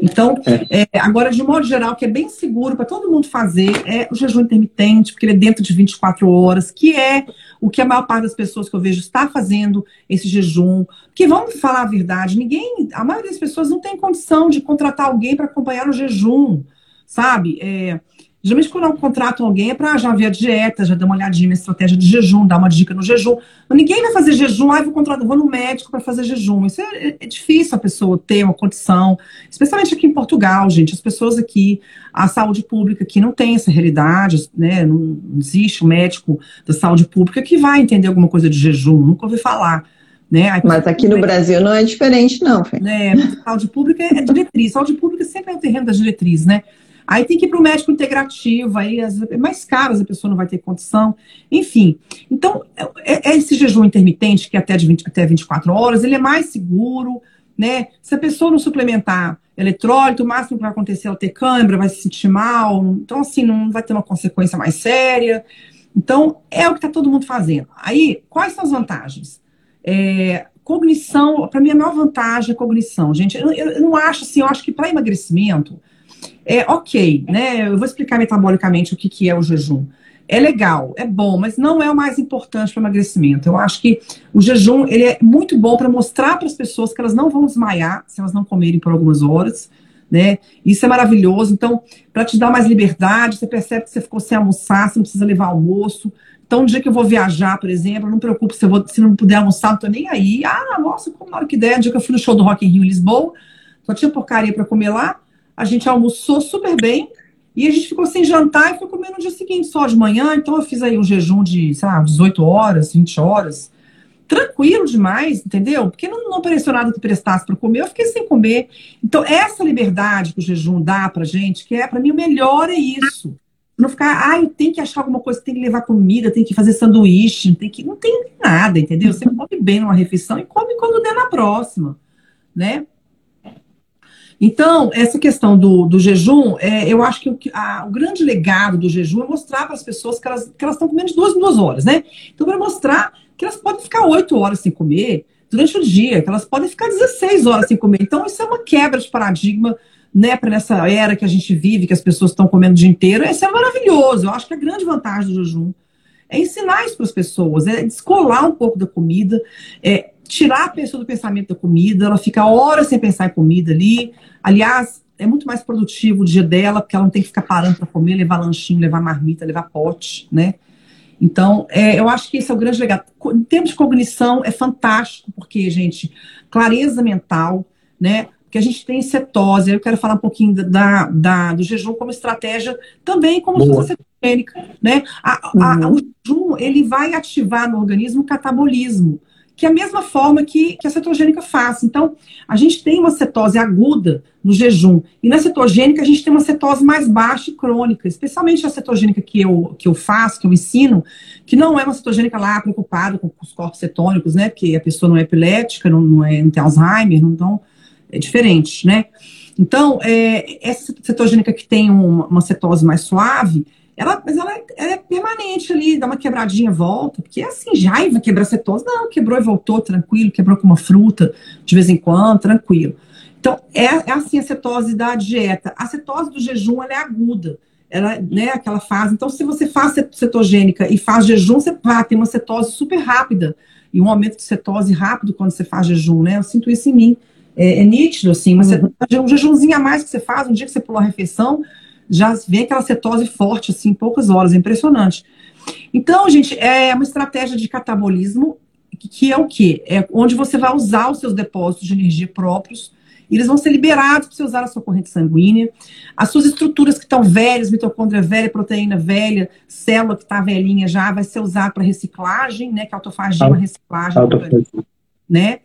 [SPEAKER 3] Então, é. É, agora, de modo geral, que é bem seguro para todo mundo fazer, é o jejum intermitente, porque ele é dentro de 24 horas, que é o que a maior parte das pessoas que eu vejo está fazendo esse jejum. Porque vamos falar a verdade, ninguém, a maioria das pessoas não tem condição de contratar alguém para acompanhar o jejum, sabe? É, Geralmente, quando eu contrato alguém, é para já ver a dieta, já dar uma olhadinha na estratégia de jejum, dar uma dica no jejum. Mas ninguém vai fazer jejum, ah, vou contratar, vou no médico para fazer jejum. Isso é, é, difícil a pessoa ter uma condição, especialmente aqui em Portugal, gente. As pessoas aqui, a saúde pública aqui não tem essa realidade, né? Não existe um médico da saúde pública que vai entender alguma coisa de jejum, nunca ouvi falar. Né?
[SPEAKER 2] Mas aqui no Brasil não é diferente, não. Fê.
[SPEAKER 3] Né? Saúde pública é diretriz. Saúde pública sempre é o terreno da diretriz, né? Aí tem que ir para o médico integrativo, aí é mais caro, a pessoa não vai ter condição. Enfim, então, é, é esse jejum intermitente, que é até, de 20, até 24 horas, ele é mais seguro, né? Se a pessoa não suplementar eletrólito, o máximo que vai acontecer é ela ter câimbra, vai se sentir mal, então, assim, não vai ter uma consequência mais séria. Então, é o que está todo mundo fazendo. Aí, quais são as vantagens? É, cognição, para mim, a maior vantagem é cognição, gente. Eu, eu não acho assim, eu acho que para emagrecimento, é ok, né? Eu vou explicar metabolicamente o que, que é o jejum. É legal, é bom, mas não é o mais importante para emagrecimento. Eu acho que o jejum ele é muito bom para mostrar para as pessoas que elas não vão desmaiar se elas não comerem por algumas horas, né? Isso é maravilhoso. Então, para te dar mais liberdade, você percebe que você ficou sem almoçar, você não precisa levar almoço. Então, no dia que eu vou viajar, por exemplo, não preocupe se, eu vou, se não puder almoçar, não tô nem aí. Ah, nossa, como na hora que der, no dia que eu fui no show do Rock in Rio em Lisboa, só tinha porcaria para comer lá a gente almoçou super bem e a gente ficou sem jantar e foi comer no dia seguinte, só de manhã. Então eu fiz aí um jejum de, sei lá, 18 horas, 20 horas. Tranquilo demais, entendeu? Porque não, não apareceu nada que prestasse para comer, eu fiquei sem comer. Então, essa liberdade que o jejum dá pra gente, que é, para mim, o melhor é isso. Não ficar, ai, tem que achar alguma coisa, tem que levar comida, tem que fazer sanduíche, tem que. Não tem nada, entendeu? Você come bem numa refeição e come quando der na próxima, né? Então, essa questão do, do jejum, é, eu acho que o, a, o, grande legado do jejum é mostrar para as pessoas que elas que elas estão comendo de duas em duas horas, né? Então, para mostrar que elas podem ficar oito horas sem comer durante o dia, que elas podem ficar 16 horas sem comer. Então, isso é uma quebra de paradigma, né, para nessa era que a gente vive, que as pessoas estão comendo o dia inteiro. Isso é maravilhoso. Eu acho que a grande vantagem do jejum é ensinar isso para as pessoas, é descolar um pouco da comida, é tirar a pessoa do pensamento da comida, ela fica horas sem pensar em comida ali. Aliás, é muito mais produtivo o dia dela, porque ela não tem que ficar parando para comer, levar lanchinho, levar marmita, levar pote, né? Então, é, eu acho que esse é o grande legado. Em termos de cognição, é fantástico, porque, gente, clareza mental, né? Porque a gente tem cetose, eu quero falar um pouquinho da, da do jejum como estratégia, também como Boa. cetogênica, né? A, a, uhum. o jejum, ele vai ativar no organismo o catabolismo, que é a mesma forma que, que a cetogênica faz. Então, a gente tem uma cetose aguda no jejum. E na cetogênica, a gente tem uma cetose mais baixa e crônica, especialmente a cetogênica que eu, que eu faço, que eu ensino, que não é uma cetogênica lá preocupada com os corpos cetônicos, né? Porque a pessoa não é epilética, não, não, é, não tem Alzheimer, não, então é diferente, né? Então, é, essa cetogênica que tem uma, uma cetose mais suave, ela, mas ela, ela, é permanente ali, dá uma quebradinha, volta, porque é assim, já vai quebrar cetose. Não, quebrou e voltou, tranquilo, quebrou com uma fruta de vez em quando, tranquilo. Então, é, é assim a cetose da dieta. A cetose do jejum, ela é aguda. Ela, né, aquela fase. Então, se você faz cetogênica e faz jejum, você vai ter uma cetose super rápida. E um aumento de cetose rápido quando você faz jejum, né? Eu sinto isso em mim. É, é nítido, assim. Mas uhum. um jejumzinho a mais que você faz, um dia que você pulou a refeição, já vem aquela cetose forte, assim, em poucas horas, é impressionante. Então, gente, é uma estratégia de catabolismo, que é o quê? É onde você vai usar os seus depósitos de energia próprios, e eles vão ser liberados para você usar a sua corrente sanguínea. As suas estruturas que estão velhas, mitocôndria velha, proteína velha, célula que está velhinha já, vai ser usada para reciclagem, né? Que é autofagia, uma reciclagem. Autofagia. Né?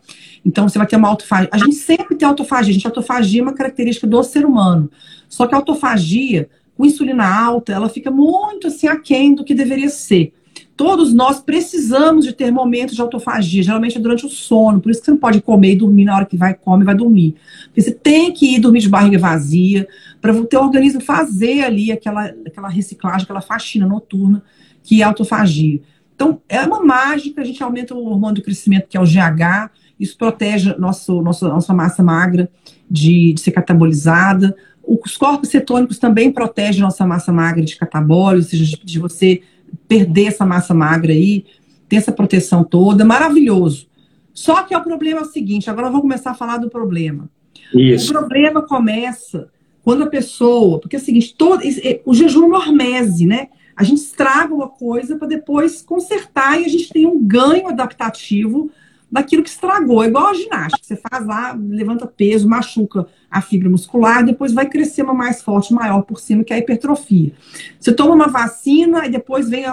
[SPEAKER 3] Então, você vai ter uma autofagia. A gente sempre tem autofagia. A gente, autofagia é uma característica do ser humano. Só que a autofagia, com insulina alta, ela fica muito assim aquém do que deveria ser. Todos nós precisamos de ter momentos de autofagia, geralmente é durante o sono, por isso que você não pode comer e dormir na hora que vai come e vai dormir. Porque você tem que ir dormir de barriga vazia, para o teu organismo fazer ali aquela, aquela reciclagem, aquela faxina noturna, que é autofagia. Então, é uma mágica, a gente aumenta o hormônio do crescimento, que é o GH, isso protege nosso, nosso, nossa massa magra de, de ser catabolizada, os corpos cetônicos também protegem nossa massa magra de catabólico, ou seja, de, de você perder essa massa magra aí, ter essa proteção toda, maravilhoso. Só que o problema é o seguinte, agora vamos começar a falar do problema. Isso. O problema começa quando a pessoa, porque é o seguinte, todo, o jejum normese, né? A gente estraga uma coisa para depois consertar e a gente tem um ganho adaptativo daquilo que estragou. É igual a ginástica. Você faz lá, levanta peso, machuca a fibra muscular, depois vai crescer uma mais forte, maior por cima, que é a hipertrofia. Você toma uma vacina e depois vem,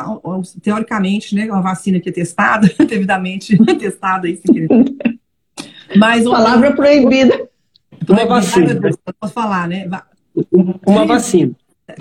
[SPEAKER 3] teoricamente, né, uma vacina que é testada, [LAUGHS] devidamente testada aí, sem querer.
[SPEAKER 2] Mas Palavra proibida.
[SPEAKER 1] Uma vacina.
[SPEAKER 3] Posso falar, né?
[SPEAKER 1] Uma vacina.
[SPEAKER 3] É.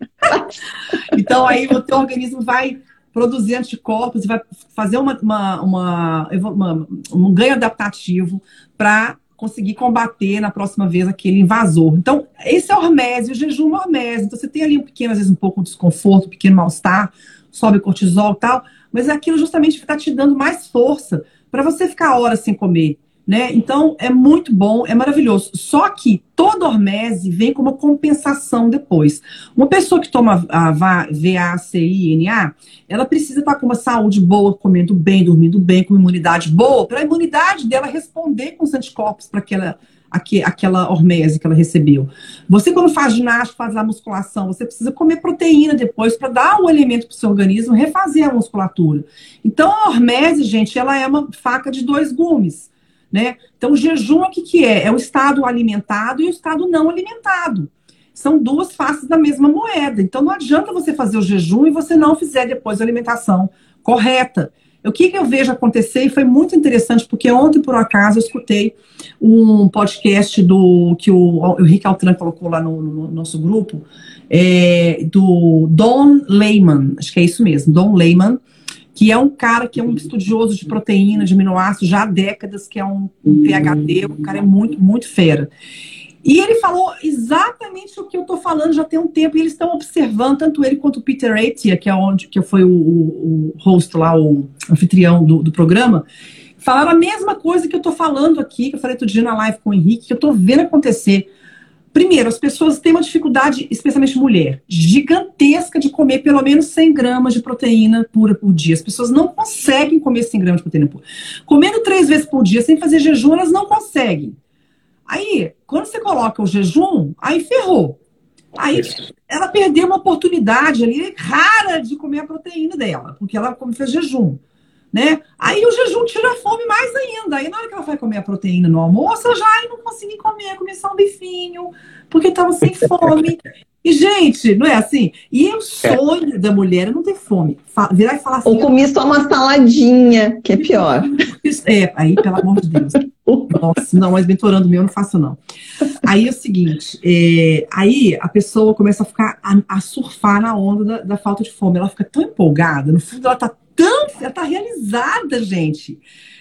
[SPEAKER 3] [LAUGHS] Então aí o teu organismo vai produzir anticorpos e vai fazer uma, uma, uma, uma um ganho adaptativo para conseguir combater na próxima vez aquele invasor. Então, esse é o hormese, o jejum é hormese. Então, você tem ali um pequeno, às vezes, um pouco de desconforto, um pequeno mal-estar, sobe cortisol e tal, mas é aquilo justamente está te dando mais força para você ficar horas sem comer né? Então é muito bom, é maravilhoso. Só que toda hormese vem com uma compensação depois. Uma pessoa que toma a VACINA, ela precisa estar com uma saúde boa, comendo bem, dormindo bem, com imunidade boa, para a imunidade dela responder com os anticorpos para aquela aquela hormese que ela recebeu. Você, quando faz ginástica, faz a musculação, você precisa comer proteína depois para dar o alimento para o seu organismo refazer a musculatura. Então, a hormese, gente, ela é uma faca de dois gumes. Né? Então, o jejum, o que, que é? É o estado alimentado e o estado não alimentado. São duas faces da mesma moeda. Então, não adianta você fazer o jejum e você não fizer depois a alimentação correta. O que, que eu vejo acontecer, e foi muito interessante, porque ontem, por acaso, eu escutei um podcast do que o, o Rick Altran colocou lá no, no nosso grupo, é, do Don Lehman, acho que é isso mesmo, Don Lehman, que é um cara que é um estudioso de proteína, de aminoácidos, já há décadas, que é um, um PhD, o cara é muito, muito fera. E ele falou exatamente o que eu estou falando já tem um tempo, e eles estão observando, tanto ele quanto o Peter Atia, que é onde que foi o, o, o host lá, o anfitrião do, do programa, falaram a mesma coisa que eu estou falando aqui, que eu falei outro dia na live com o Henrique, que eu estou vendo acontecer. Primeiro, as pessoas têm uma dificuldade, especialmente mulher, gigantesca de comer pelo menos 100 gramas de proteína pura por dia. As pessoas não conseguem comer 100 gramas de proteína pura. Comendo três vezes por dia sem fazer jejum, elas não conseguem. Aí, quando você coloca o jejum, aí ferrou. Aí ela perdeu uma oportunidade ali rara de comer a proteína dela, porque ela fez jejum. Né? Aí o jejum tira a fome mais ainda. Aí na hora que ela vai comer a proteína no almoço, ela já não consegui comer, comer só um bifinho, porque estava sem [LAUGHS] fome. E, gente, não é assim? E o sonho é. da mulher é não ter fome. Virar e falar assim.
[SPEAKER 2] Ou comer só uma saladinha, que é pior. [LAUGHS]
[SPEAKER 3] É, aí, pelo amor de Deus. Nossa, não, mas mentorando meu eu não faço, não. Aí é o seguinte: é, aí a pessoa começa a ficar a, a surfar na onda da, da, falta de fome. Ela fica tão empolgada, no fundo, ela tá Ela tá realizada, gente.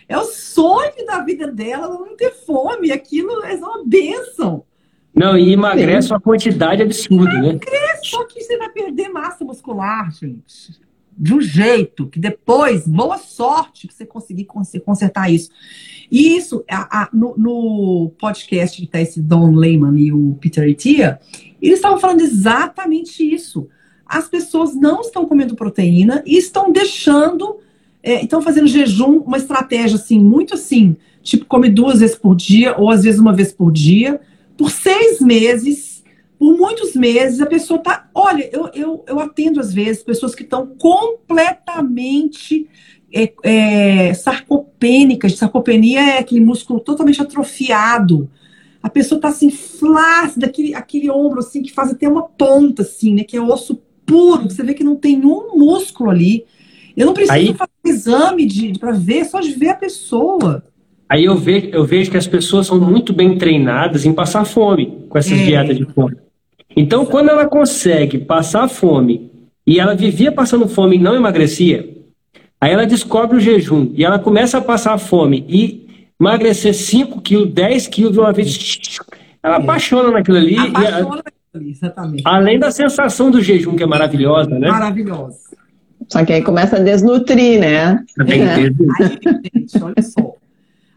[SPEAKER 3] É o sonho da vida dela não ter fome. Aquilo é uma bênção.
[SPEAKER 1] Não, e emagrece uma quantidade absurda, né?
[SPEAKER 3] Emagrece, só que você vai perder massa muscular, gente. De um jeito que depois, boa sorte que você conseguir consertar isso. E isso, a, a, no, no, podcast que está esse Don Lehman e o Peter Etia, eles estavam falando exatamente isso. As pessoas não estão comendo proteína e estão deixando, é, estão fazendo jejum, uma estratégia assim, muito assim, tipo, come duas vezes por dia, ou às vezes uma vez por dia por seis meses, por muitos meses, a pessoa tá. Olha, eu, eu, eu atendo às vezes pessoas que estão completamente é, é, sarcopênicas. Sarcopenia é aquele músculo totalmente atrofiado. A pessoa tá assim, flácida, aquele, aquele ombro assim, que faz até uma ponta, assim, né? Que é osso puro, você vê que não tem um músculo ali. Eu não preciso Aí... fazer um exame de, para ver, só de ver a pessoa.
[SPEAKER 1] Aí eu vejo, eu vejo que as pessoas são muito bem treinadas em passar fome com essas é. dietas de fome. Então, quando ela consegue passar fome e ela vivia passando fome e não emagrecia, aí ela descobre o jejum e ela começa a passar fome e emagrecer 5 quilos, 10 quilos de uma vez. Ela é. apaixona naquilo ali. Apaixona ali, exatamente. Além da sensação do jejum, que é maravilhosa, né?
[SPEAKER 3] Maravilhosa.
[SPEAKER 2] Só que aí começa a desnutrir, né? É. Aí,
[SPEAKER 3] gente, olha só.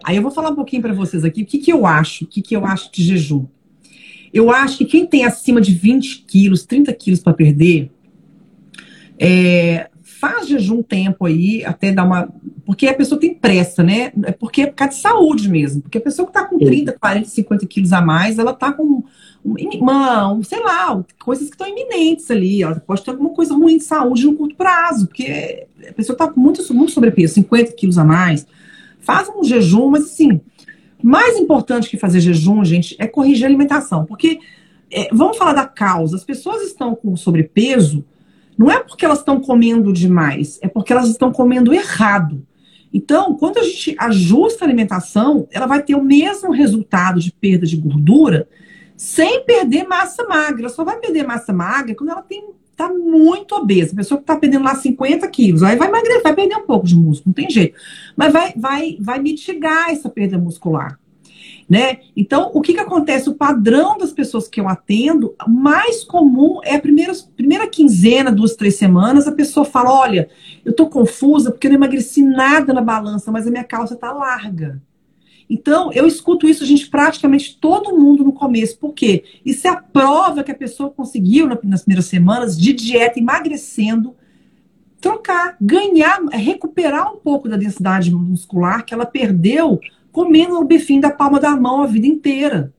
[SPEAKER 3] Aí eu vou falar um pouquinho para vocês aqui o que, que eu acho, o que, que eu acho de jejum. Eu acho que quem tem acima de 20 quilos, 30 quilos para perder, é, faz jejum tempo aí, até dar uma. Porque a pessoa tem pressa, né? É porque é por causa de saúde mesmo. Porque a pessoa que está com 30, 40, 50 quilos a mais, ela está com um, sei lá, coisas que estão iminentes ali. Ela pode ter alguma coisa ruim de saúde no curto prazo, porque a pessoa está com muito, muito sobrepeso, 50 quilos a mais faz um jejum, mas assim, mais importante que fazer jejum, gente, é corrigir a alimentação. Porque, é, vamos falar da causa, as pessoas estão com sobrepeso, não é porque elas estão comendo demais, é porque elas estão comendo errado. Então, quando a gente ajusta a alimentação, ela vai ter o mesmo resultado de perda de gordura sem perder massa magra. Só vai perder massa magra quando ela tem tá muito obesa, a pessoa que tá perdendo lá 50 quilos, aí vai emagrecer, vai perder um pouco de músculo, não tem jeito. Mas vai, vai, vai mitigar essa perda muscular. Né? Então, o que, que acontece? O padrão das pessoas que eu atendo, mais comum é a primeira, primeira quinzena, duas, três semanas, a pessoa fala: olha, eu tô confusa porque eu não emagreci nada na balança, mas a minha calça tá larga. Então, eu escuto isso, gente, praticamente todo mundo no começo. Por quê? Isso é a prova que a pessoa conseguiu nas primeiras semanas de dieta, emagrecendo, trocar, ganhar, recuperar um pouco da densidade muscular que ela perdeu comendo o bifinho da palma da mão a vida inteira.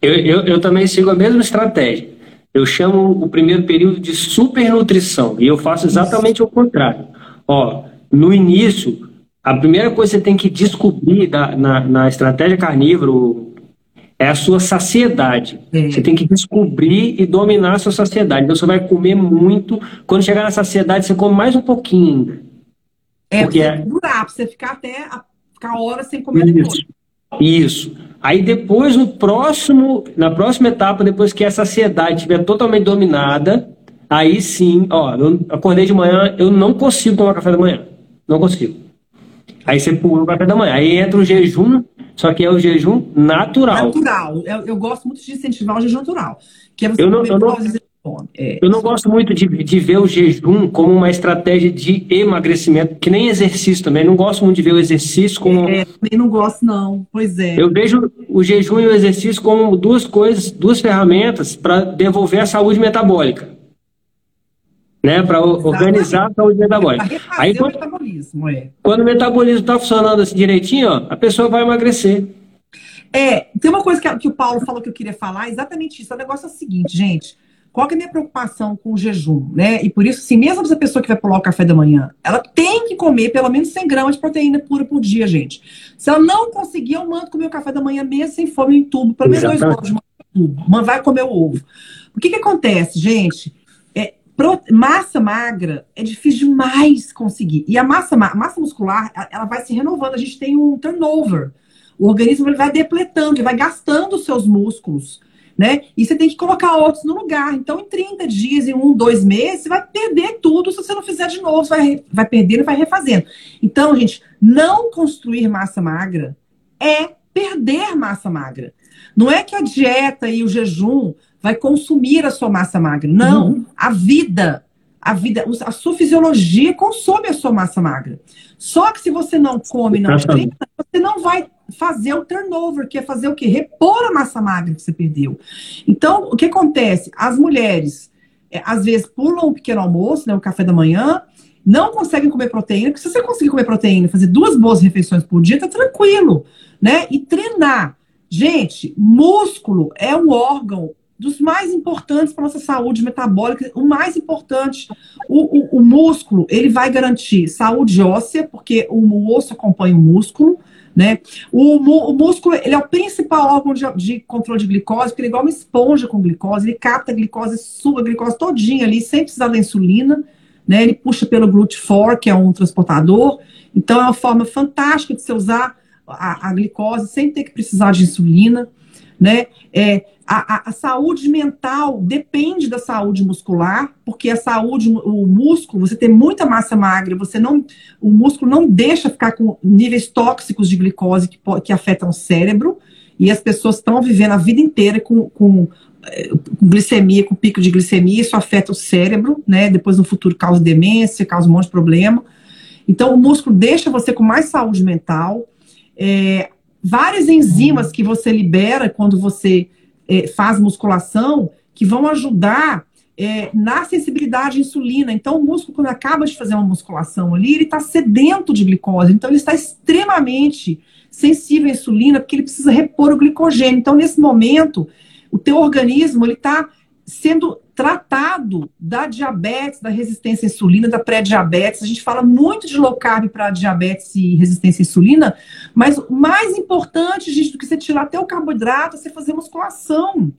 [SPEAKER 1] Eu, eu, eu também sigo a mesma estratégia. Eu chamo o primeiro período de supernutrição e eu faço exatamente Isso. o contrário. Ó, no início, a primeira coisa que você tem que descobrir da, na, na estratégia carnívoro é a sua saciedade. É. Você tem que descobrir e dominar a sua saciedade. Então você vai comer muito. Quando chegar na saciedade, você come mais um pouquinho ainda.
[SPEAKER 3] É, Porque é... durar, pra você ficar até a, ficar horas sem comer
[SPEAKER 1] Isso. depois. Isso. Aí depois, no próximo, na próxima etapa, depois que a saciedade estiver totalmente dominada, Aí sim, ó, eu acordei de manhã, eu não consigo tomar café da manhã. Não consigo. Aí você pula o café da manhã. Aí entra o jejum, só que é o jejum natural.
[SPEAKER 3] Natural. Eu, eu gosto muito de incentivar o jejum natural. Que é você
[SPEAKER 1] eu não, eu não, é, eu não gosto muito de, de ver o jejum como uma estratégia de emagrecimento, que nem exercício também. não gosto muito de ver o exercício como.
[SPEAKER 3] É, também não gosto, não. Pois é.
[SPEAKER 1] Eu vejo o jejum e o exercício como duas coisas, duas ferramentas para devolver a saúde metabólica. Né, para organizar a saúde metabólica. Aí, quando, o metabolismo, é. quando o metabolismo está funcionando assim direitinho, ó, a pessoa vai emagrecer.
[SPEAKER 3] É, tem uma coisa que, que o Paulo falou que eu queria falar, exatamente isso. O negócio é o seguinte, gente qual que é a minha preocupação com o jejum, né? E por isso, assim, mesmo essa pessoa que vai pular o café da manhã, ela tem que comer pelo menos 100 gramas de proteína pura por dia, gente. Se ela não conseguir, eu mando comer o café da manhã mesmo sem fome em tubo, pelo menos dois ovos de tubo. Vai comer o ovo. O que que acontece, gente? Pro, massa magra é difícil demais conseguir. E a massa, a massa muscular, ela vai se renovando. A gente tem um turnover. O organismo ele vai depletando, ele vai gastando os seus músculos né? E você tem que colocar outros no lugar. Então, em 30 dias, em um, dois meses, você vai perder tudo se você não fizer de novo. Você vai, vai perdendo e vai refazendo. Então, gente, não construir massa magra é perder massa magra. Não é que a dieta e o jejum vai consumir a sua massa magra. Não. Uhum. A vida, a vida, a sua fisiologia consome a sua massa magra. Só que se você não come, não treina, você não vai fazer o turnover, que é fazer o quê? Repor a massa magra que você perdeu. Então, o que acontece? As mulheres, é, às vezes, pulam o pequeno almoço, né, o café da manhã, não conseguem comer proteína, porque se você conseguir comer proteína, fazer duas boas refeições por dia, tá tranquilo, né? E treinar. Gente, músculo é um órgão dos mais importantes para nossa saúde metabólica, o mais importante, o, o, o, músculo, ele vai garantir saúde óssea, porque o osso acompanha o músculo, né? O, o músculo ele é o principal órgão de, de, controle de glicose, porque ele é igual uma esponja com glicose, ele capta a glicose, suga a glicose todinha ali, sem precisar da insulina, né? Ele puxa pelo GLUT4, que é um transportador. Então é uma forma fantástica de você usar a, a glicose sem ter que precisar de insulina, né? É, a, a, saúde mental depende da saúde muscular, porque a saúde, o músculo, você tem muita massa magra, você não, o músculo não deixa ficar com níveis tóxicos de glicose que, que afetam o cérebro, e as pessoas estão vivendo a vida inteira com, com, eh, com, glicemia, com pico de glicemia, isso afeta o cérebro, né? Depois no futuro causa demência, causa um monte de problema. Então, o músculo deixa você com mais saúde mental. É, várias enzimas que você libera quando você é, faz musculação que vão ajudar é, na sensibilidade à insulina. Então, o músculo, quando acaba de fazer uma musculação ali, ele está sedento de glicose. Então, ele está extremamente sensível à insulina, porque ele precisa repor o glicogênio. Então, nesse momento, o teu organismo ele está sendo tratado da diabetes, da resistência à insulina, da pré-diabetes. A gente fala muito de low carb para diabetes e resistência à insulina, mas o mais importante, gente, do que você tirar até o carboidrato é você fazer musculação.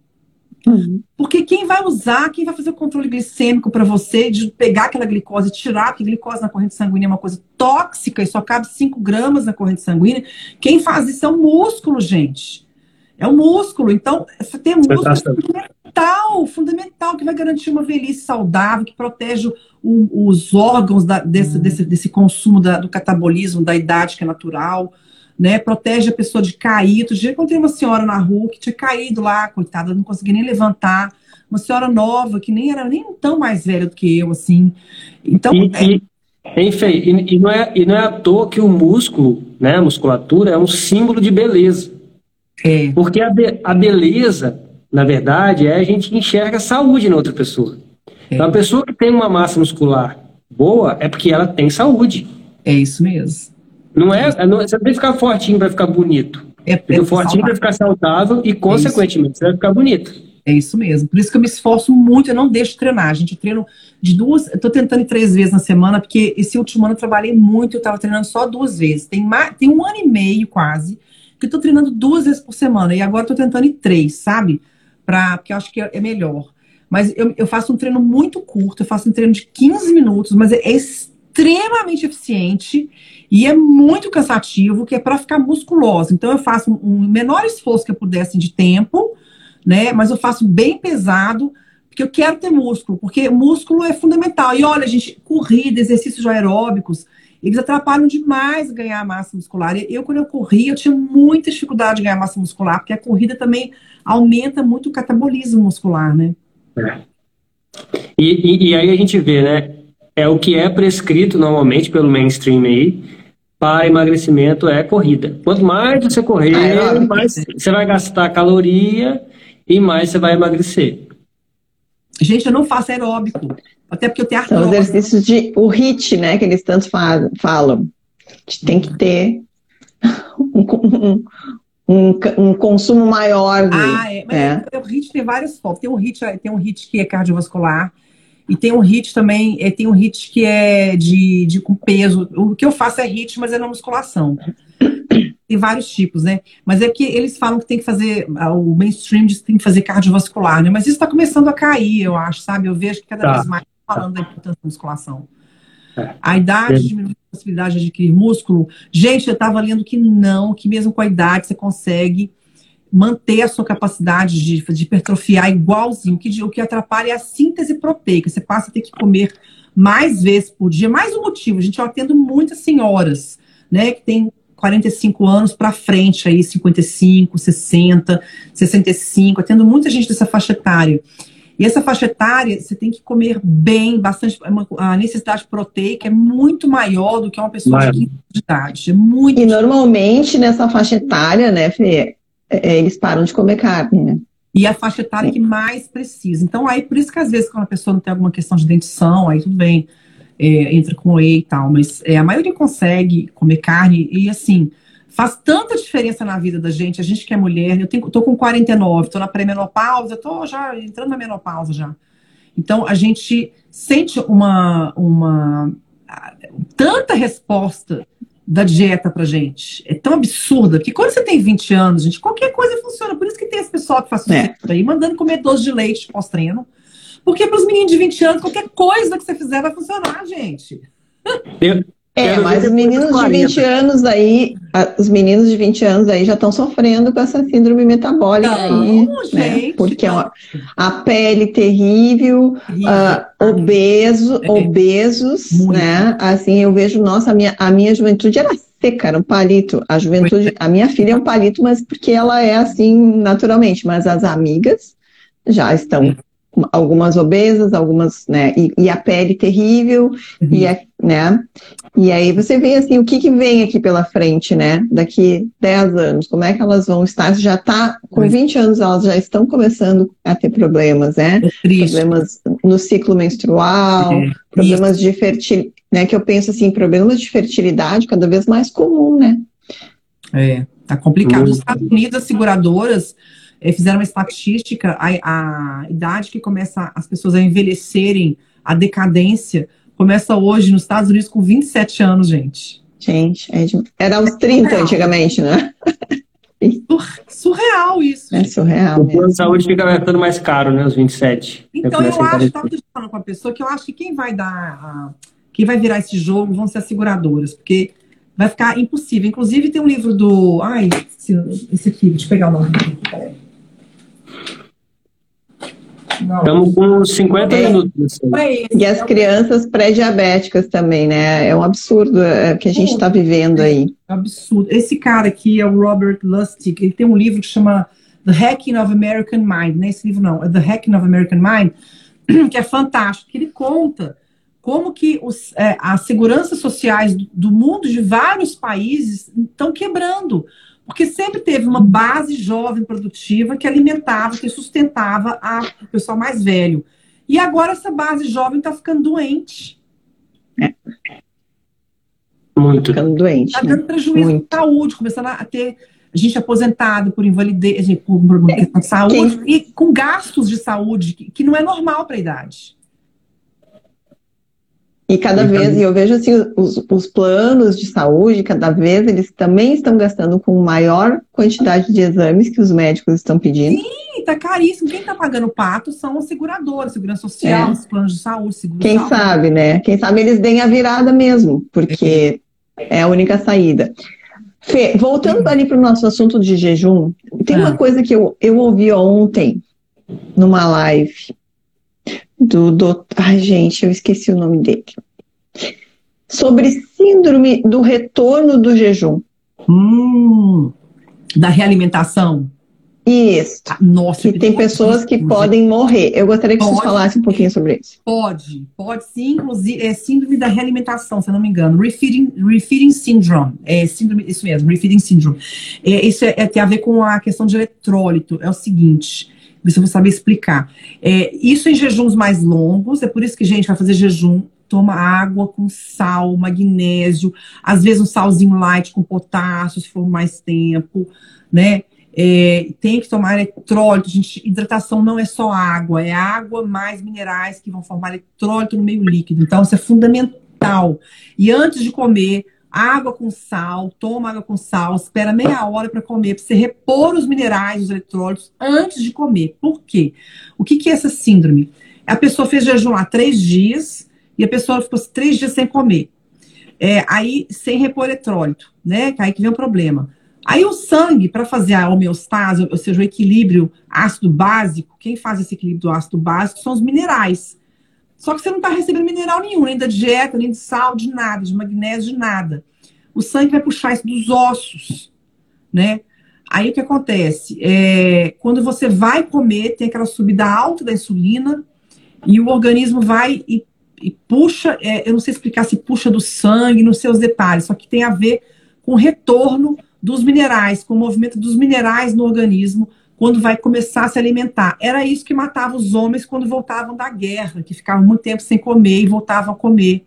[SPEAKER 3] Uhum. Porque quem vai usar, quem vai fazer o controle glicêmico para você, de pegar aquela glicose, tirar, porque glicose na corrente sanguínea é uma coisa tóxica e só cabe 5 gramas na corrente sanguínea. Quem faz isso é o músculo, gente. É o músculo. Então, tem músculo é fundamental, fundamental, que vai garantir uma velhice saudável, que protege o, os órgãos da, desse, hum. desse, desse consumo da, do catabolismo, da idade que é natural, né? Protege a pessoa de cair. Outro dia encontrei uma senhora na rua que tinha caído lá, coitada, não conseguia nem levantar. Uma senhora nova, que nem era nem tão mais velha do que eu, assim. Então.
[SPEAKER 1] E, é... e, enfim, e, e, não é, e não é à toa que o músculo, né, a musculatura, é um símbolo de beleza. É. Porque a, be a beleza, na verdade, é a gente enxerga saúde na outra pessoa. É. Então, a pessoa que tem uma massa muscular boa é porque ela tem saúde.
[SPEAKER 3] É isso mesmo.
[SPEAKER 1] Não é, é não, você não tem que ficar fortinho para ficar bonito. É, é fortinho para ficar saudável e, consequentemente, você vai ficar bonito.
[SPEAKER 3] É isso mesmo. Por isso que eu me esforço muito, eu não deixo de treinar. A gente treino de duas, eu tô tentando ir três vezes na semana, porque esse último ano eu trabalhei muito, eu tava treinando só duas vezes. Tem, mais, tem um ano e meio quase porque eu tô treinando duas vezes por semana e agora tô tentando ir três, sabe? Pra, porque eu acho que é melhor. Mas eu, eu faço um treino muito curto, eu faço um treino de 15 minutos, mas é extremamente eficiente e é muito cansativo, que é para ficar musculosa. Então eu faço um, menor esforço que eu pudesse de tempo, né? Mas eu faço bem pesado, porque eu quero ter músculo, porque músculo é fundamental. E olha, gente, corrida, exercícios aeróbicos, eles atrapalham demais ganhar massa muscular. Eu, quando eu corria, eu tinha muita dificuldade de ganhar massa muscular, porque a corrida também aumenta muito o catabolismo muscular, né?
[SPEAKER 1] É. E, e, e, aí a gente vê, né? É o que é prescrito normalmente pelo mainstream aí para emagrecimento é corrida. Quanto mais você correr, ah, mais você vai gastar caloria e mais você vai emagrecer.
[SPEAKER 3] Gente, eu não faço aeróbico. Até porque eu tenho
[SPEAKER 2] artrose. São exercícios de o HIT, né? Que eles tanto falam. Tem que ter [LAUGHS] um, um, um consumo maior.
[SPEAKER 3] De, ah, é. Mas é. o HIT tem várias formas. Tem um HIT, tem um HIT que é cardiovascular. E tem um HIT também, é, tem um HIT que é de, de com peso. O que eu faço é HIT, mas é na musculação tem vários tipos, né? Mas é que eles falam que tem que fazer, o mainstream diz que tem que fazer cardiovascular, né? Mas isso está começando a cair, eu acho, sabe? Eu vejo que cada tá. vez mais falando da importância da musculação. É. A idade diminui a possibilidade de adquirir músculo. Gente, eu estava lendo que não, que mesmo com a idade você consegue manter a sua capacidade de, de hipertrofiar igualzinho. O que, o que atrapalha é a síntese proteica. Você passa a ter que comer mais vezes por dia. Mais um motivo, gente, eu atendo muitas senhoras, né, que tem 45 anos para frente, aí 55, 60, 65, atendo muita gente dessa faixa etária. E essa faixa etária, você tem que comer bem, bastante. É a necessidade proteica é muito maior do que uma pessoa Mas... de 15 de idade. É muito
[SPEAKER 2] e normalmente nessa faixa etária, né, Fê, é, é, eles param de comer carne, né?
[SPEAKER 3] E a faixa etária que mais precisa. Então, aí, por isso que às vezes, quando a pessoa não tem alguma questão de dentição, aí tudo bem é, entra com whey e tal, mas é, a maioria consegue comer carne e assim, faz tanta diferença na vida da gente, a gente que é mulher, eu tenho, tô com 49, tô na pré-menopausa, tô já entrando na menopausa já. Então a gente sente uma, uma tanta resposta da dieta pra gente. É tão absurda que quando você tem 20 anos, gente, qualquer coisa funciona. Por isso que tem esse pessoal que faz é. aí, mandando comer doce de leite pós-treino. Porque para os meninos de 20 anos, qualquer coisa que você fizer vai funcionar, gente. [LAUGHS]
[SPEAKER 2] é, mas os meninos de 20 anos aí, os meninos de 20 anos aí já estão sofrendo com essa síndrome metabólica não, aí, né? gente, né? Porque é uma, a pele terrível, uh, obeso, é. obesos, Muito. né? Assim, eu vejo, nossa, a minha, a minha juventude era seca, era um palito. A juventude, a minha filha é um palito, mas porque ela é assim naturalmente, mas as amigas já estão algumas obesas, algumas, né, e, e a pele terrível, uhum. e, a, né, e aí você vê, assim, o que que vem aqui pela frente, né, daqui 10 anos, como é que elas vão estar, já tá, com 20 anos elas já estão começando a ter problemas, né, é problemas no ciclo menstrual, é. problemas Isso. de fertilidade, né, que eu penso assim, problemas de fertilidade cada vez mais comum, né.
[SPEAKER 3] É, tá complicado. Nos Estados Unidos, as seguradoras é, fizeram uma estatística, a, a idade que começa as pessoas a envelhecerem, a decadência, começa hoje nos Estados Unidos com 27 anos, gente.
[SPEAKER 2] Gente, é era uns 30 surreal. antigamente, né?
[SPEAKER 3] surreal isso.
[SPEAKER 2] É surreal.
[SPEAKER 1] O plano de saúde fica ficando mais caro, né? Os 27.
[SPEAKER 3] Então eu acho, estava falando com a pessoa, que eu acho que quem vai dar. A, quem vai virar esse jogo vão ser as seguradoras, porque vai ficar impossível. Inclusive, tem um livro do. Ai, esse aqui, deixa eu pegar o nome.
[SPEAKER 1] Estamos com 50 é, minutos.
[SPEAKER 2] E as crianças pré-diabéticas também, né? É um absurdo é, que a gente está vivendo aí.
[SPEAKER 3] É absurdo. Esse cara aqui é o Robert Lustig, ele tem um livro que chama The Hacking of American Mind. Não é esse livro, não. É The Hacking of American Mind, [CLEARS THROAT] que é fantástico. Ele conta como que os, é, as seguranças sociais do mundo, de vários países, estão quebrando porque sempre teve uma base jovem produtiva que alimentava, que sustentava a, o pessoal mais velho. E agora essa base jovem está ficando doente.
[SPEAKER 2] É.
[SPEAKER 1] Muito.
[SPEAKER 2] Ficando doente.
[SPEAKER 3] Está dando prejuízo Muito. saúde, começando a ter gente aposentada por invalidez, por problema de saúde, Quem... e com gastos de saúde que, que não é normal para a idade.
[SPEAKER 2] E cada então, vez, e eu vejo assim, os, os, planos de saúde, cada vez eles também estão gastando com maior quantidade de exames que os médicos estão pedindo.
[SPEAKER 3] Sim, tá caríssimo. Quem está pagando o pato são os seguradores, segurança social, é. os planos de saúde, seguro
[SPEAKER 2] Quem saúde. sabe, né? Quem sabe eles deem a virada mesmo, porque é, é a única saída. Fê, voltando ali para o nosso assunto de jejum, tem uma ah. coisa que eu, eu ouvi ontem numa live do doutor. Ai, gente, eu esqueci o nome dele. Sobre síndrome do retorno do jejum.
[SPEAKER 3] Hum, da realimentação.
[SPEAKER 2] Isso.
[SPEAKER 3] Ah, Nossa,
[SPEAKER 2] Que tem pessoas que podem morrer. Eu gostaria que vocês
[SPEAKER 3] Pode.
[SPEAKER 2] falassem um pouquinho sobre isso.
[SPEAKER 3] Pode, pode sim, inclusive, é síndrome da realimentação, se eu não me engano. Refeeding, refeeding syndrome. É síndrome, isso mesmo, refeeding syndrome. É, isso é, é- tem a ver com a questão de eletrólito. É o seguinte, se eu vou saber explicar. É, isso em jejuns mais longos, é por isso que, gente, vai fazer jejum, toma água com sal, magnésio, às vezes um salzinho light com potássio, se for mais tempo, né? É, tem que tomar eletrólito, gente. Hidratação não é só água, é água mais minerais que vão formar eletrólito no meio líquido. Então, isso é fundamental. E antes de comer, água com sal, toma água com sal, espera meia hora para comer, para você repor os minerais, os eletrólitos, antes de comer. Por quê? O que, que é essa síndrome? A pessoa fez jejum lá três dias e a pessoa ficou três dias sem comer. É, aí, sem repor eletrólito, né? Aí que vem o problema. Aí o sangue, para fazer a homeostase, ou seja, o equilíbrio ácido básico, quem faz esse equilíbrio do ácido básico são os minerais. Só que você não está recebendo mineral nenhum, nem da dieta, nem de sal, de nada, de magnésio, de nada. O sangue vai puxar isso dos ossos, né? Aí o que acontece? É, quando você vai comer, tem aquela subida alta da insulina e o organismo vai e, e puxa, é, eu não sei explicar se puxa do sangue, não sei os detalhes, só que tem a ver com o retorno dos minerais, com o movimento dos minerais no organismo quando vai começar a se alimentar. Era isso que matava os homens quando voltavam da guerra, que ficavam muito tempo sem comer e voltavam a comer.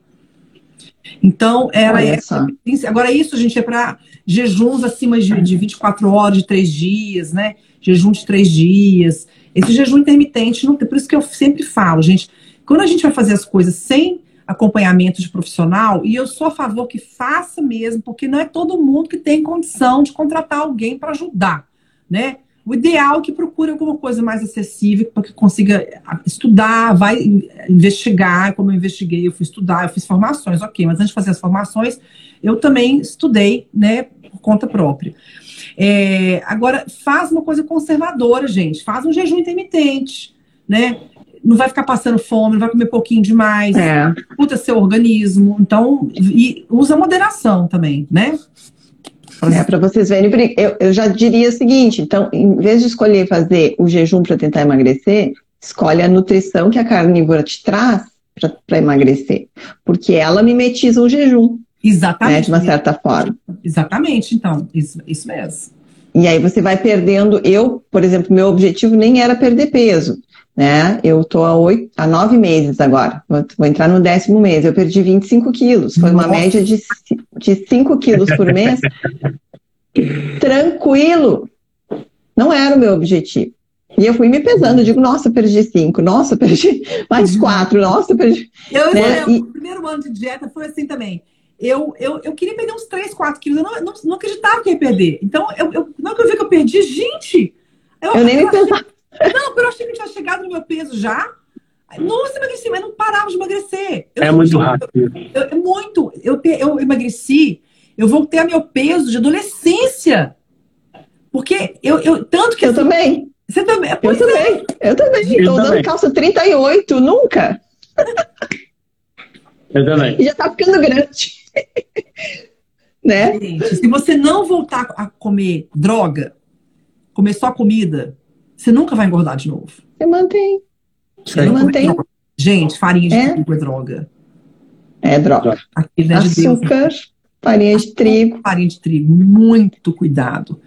[SPEAKER 3] Então, era
[SPEAKER 2] Olha
[SPEAKER 3] essa.
[SPEAKER 2] só.
[SPEAKER 3] Agora, isso, gente, é para jejuns acima de, de 24 horas, de 3 dias, né? Jejum de 3 dias. Esse jejum intermitente, não tem, por isso que eu sempre falo, gente, quando a gente vai fazer as coisas sem acompanhamento de profissional, e eu sou a favor que faça mesmo, porque não é todo mundo que tem condição de contratar alguém para ajudar, né? O ideal é que procure alguma coisa mais acessível para que consiga estudar, vai investigar, como eu investiguei, eu fui estudar, eu fiz formações, ok, mas antes de fazer as formações, eu também estudei, né, por conta própria. É, agora, faz uma coisa conservadora, gente, faz um jejum intermitente, né? Não vai ficar passando fome, não vai comer pouquinho demais,
[SPEAKER 2] É.
[SPEAKER 3] escuta seu organismo, então, e usa moderação também, né?
[SPEAKER 2] É, para vocês verem, eu, eu já diria o seguinte: então, em vez de escolher fazer o jejum para tentar emagrecer, escolhe a nutrição que a carnívora te traz para emagrecer, porque ela mimetiza o jejum, né,
[SPEAKER 3] Exatamente.
[SPEAKER 2] de uma certa forma.
[SPEAKER 3] Exatamente, então, isso, isso mesmo.
[SPEAKER 2] E aí você vai perdendo. Eu, por exemplo, meu objetivo nem era perder peso, né? Eu tô há oito, há nove meses agora. Vou, vou entrar no décimo mês. Eu perdi 25 quilos. Foi uma
[SPEAKER 3] Nossa.
[SPEAKER 2] média de, de 5 quilos por mês. [LAUGHS] Tranquilo. Não era o meu objetivo. E eu fui me pesando, eu digo, nossa, perdi cinco, nossa, [LAUGHS] perdi mais quatro, nossa, perdi.
[SPEAKER 3] Eu,
[SPEAKER 2] Né,
[SPEAKER 3] eu-
[SPEAKER 2] e-
[SPEAKER 3] O primeiro ano de dieta foi assim também. Eu, eu, eu queria perder uns 3, 4 quilos. Eu não, não, não acreditava que eu ia perder. Então, eu, eu, não que eu vi que eu perdi, gente!
[SPEAKER 2] Eu nem me
[SPEAKER 3] achei-. Não, eu achei que eu tinha chegado no meu peso já. Nossa, emagreci, mas não parava de emagrecer. Eu-
[SPEAKER 1] É muito rápido.
[SPEAKER 3] Eu, eu- muito. Eu, eu emagreci, eu voltei a meu peso de adolescência. Porque eu, eu tanto que
[SPEAKER 2] Eu
[SPEAKER 3] assim,
[SPEAKER 2] também,
[SPEAKER 3] você também.
[SPEAKER 2] eu
[SPEAKER 3] Pois é,
[SPEAKER 2] também, eu também.
[SPEAKER 1] Eu
[SPEAKER 2] Tô usando
[SPEAKER 1] também.
[SPEAKER 2] calça 38, nunca.
[SPEAKER 1] Eu também.
[SPEAKER 2] E já tá ficando grande. [LAUGHS] né?
[SPEAKER 3] gente, se você não voltar a comer droga, comer só comida, você nunca vai engordar de novo.
[SPEAKER 2] Você mantém.
[SPEAKER 3] Comer
[SPEAKER 2] mantém.
[SPEAKER 3] droga. Gente, farinha de
[SPEAKER 2] É?
[SPEAKER 3] trigo é droga.
[SPEAKER 2] É droga.
[SPEAKER 3] Aquilo não é de.
[SPEAKER 2] Açúcar, farinha de trigo.
[SPEAKER 3] farinha de trigo. Muito cuidado.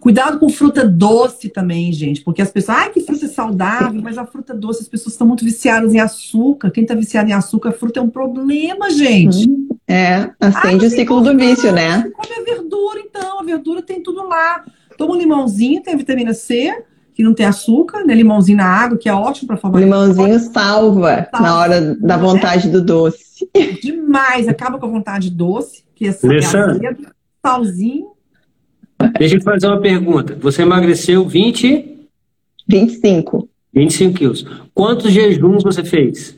[SPEAKER 3] Cuidado com fruta doce também, gente, porque as pessoas, ai, que fruta saudável, mas a fruta doce, as pessoas estão muito viciadas em açúcar. Quem está viciado em açúcar, a fruta é um problema, gente.
[SPEAKER 2] É, acende o ciclo do vício, né?
[SPEAKER 3] Você come a verdura, então. A verdura tem tudo lá. Toma um limãozinho, tem a vitamina C, que não tem açúcar, né? Limãozinho na água, que é ótimo para formar
[SPEAKER 2] limãozinho salva na hora da vontade do doce. [LAUGHS]
[SPEAKER 3] demais. Acaba com a vontade doce, que é salzinho.
[SPEAKER 1] Deixa eu te fazer uma pergunta. Você emagreceu 20,
[SPEAKER 2] 25.
[SPEAKER 1] 25 quilos. Quantos jejuns você fez?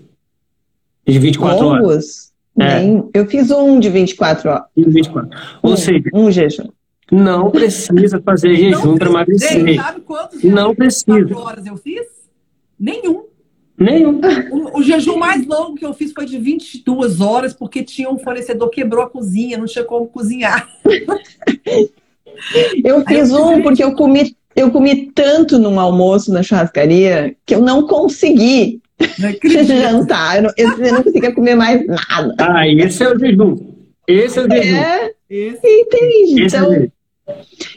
[SPEAKER 1] De 24 horas? É.
[SPEAKER 2] Nem- Eu fiz um de 24 horas.
[SPEAKER 1] De 24. Ou
[SPEAKER 2] Um,
[SPEAKER 1] seja,
[SPEAKER 2] um jejum.
[SPEAKER 1] não precisa fazer jejum para emagrecer.
[SPEAKER 3] sabe quantos
[SPEAKER 1] Não precisa.
[SPEAKER 3] horas eu fiz? Nenhum.
[SPEAKER 1] Nenhum.
[SPEAKER 3] O, o, jejum mais longo que eu fiz foi de 22 horas, porque tinha um fornecedor quebrou a cozinha, não tinha como cozinhar. [LAUGHS]
[SPEAKER 2] Eu fiz eu um porque eu comi, eu comi tanto num almoço na churrascaria que eu não consegui jantar. [LAUGHS] Eu não, eu não conseguia comer mais nada.
[SPEAKER 1] Ah, esse é o jejum. Esse é o jejum. É,
[SPEAKER 2] esse. entende? Esse é então, é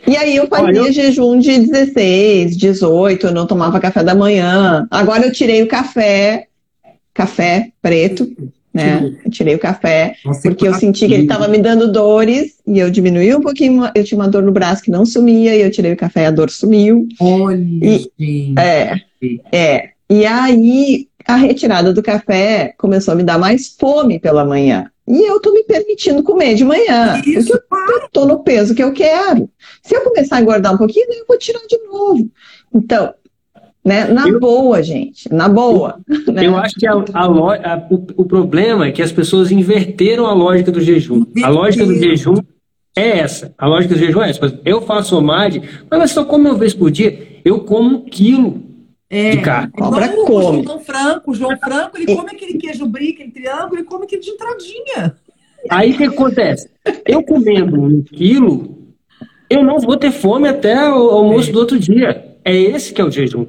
[SPEAKER 2] e aí eu fazia Olha, eu... jejum de 16, 18, eu não tomava café da manhã. Agora eu tirei o café, café preto, né? Eu tirei o café, Nossa, porque eu senti que ele estava me dando dores e eu diminuí um pouquinho, eu tinha uma dor no braço que não sumia, e eu tirei o café e a dor sumiu.
[SPEAKER 3] Olha, e,
[SPEAKER 2] é, é. E aí a retirada do café começou a me dar mais fome pela manhã. E eu tô me permitindo comer de manhã. Isso, porque eu tô no peso que eu quero. Se eu começar a engordar um pouquinho, eu vou tirar de novo. Então, né, na eu, boa, gente, na boa.
[SPEAKER 1] Eu, né? eu acho que a, a, a, o, o, problema é que as pessoas inverteram a lógica do jejum. A lógica do jejum é essa. A lógica do jejum é essa. Eu faço OMAD, mas só como uma vez por dia, eu como um quilo é, de carne.
[SPEAKER 2] Cobra
[SPEAKER 3] Igual
[SPEAKER 2] come.
[SPEAKER 3] O João Franco, o João Franco, ele come aquele queijo brie, aquele triângulo, ele come aquele de entradinha.
[SPEAKER 1] Aí o que acontece? Eu comendo um quilo, eu não vou ter fome até o almoço do outro dia. É esse que é o jejum.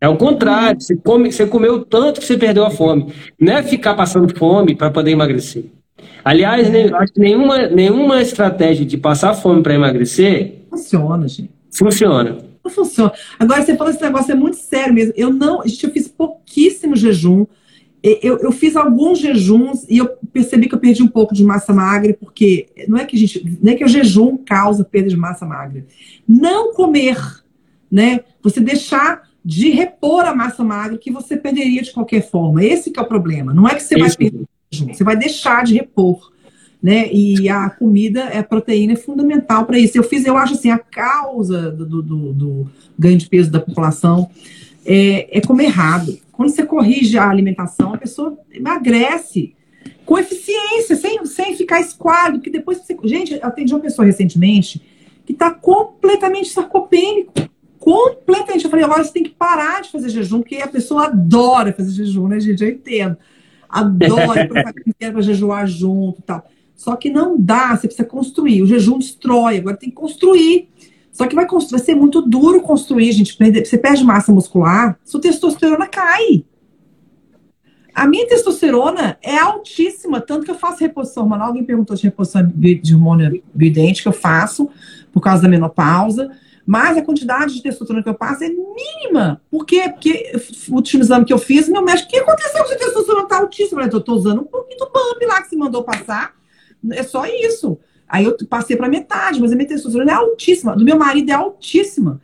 [SPEAKER 1] É o contrário. Você, come, você comeu tanto que você perdeu a fome. Não é ficar passando fome para poder emagrecer. Aliás, nem, acho que nenhuma, nenhuma estratégia de passar fome para emagrecer.
[SPEAKER 3] Funciona, gente.
[SPEAKER 1] Funciona.
[SPEAKER 3] Não funciona. Agora, você falou esse negócio, é muito sério mesmo. Eu não, gente, eu fiz pouquíssimo jejum. Eu, eu fiz alguns jejuns e eu percebi que eu perdi um pouco de massa magra, porque não é que a gente, não é que o jejum causa perda de massa magra. Não comer, né? Você deixar de repor a massa magra que você perderia de qualquer forma. Esse que é o problema. Não é que você vai perder, você vai deixar de repor né? E a comida, é proteína é fundamental para isso. Eu fiz, eu acho assim, a causa do, do, do ganho de peso da população é, é, comer errado. Quando você corrige a alimentação, a pessoa emagrece com eficiência, sem, sem ficar esquadro, porque depois você... Gente, eu atendi uma pessoa recentemente que está completamente sarcopênico. Completamente. Eu falei, agora você tem que parar de fazer jejum, porque a pessoa adora fazer jejum, né, gente? Eu entendo. Adora para [LAUGHS] jejuar junto e tal. Só que não dá, você precisa construir. O jejum destrói, agora tem que construir. Só que vai, vai ser muito duro construir, gente. Você perde massa muscular, sua testosterona cai. A minha testosterona é altíssima, tanto que eu faço reposição hormonal. Alguém perguntou de reposição de hormônio bioidente que eu faço por causa da menopausa. Mas a quantidade de testosterona que eu passo é mínima. Por quê? Porque o último exame que eu fiz, meu médico, o que aconteceu se a testosterona está altíssima? Eu estou usando um pouquinho do bump lá que se mandou passar. É só isso. Aí eu passei para metade, mas a minha testosterona é altíssima. Do meu marido é altíssima.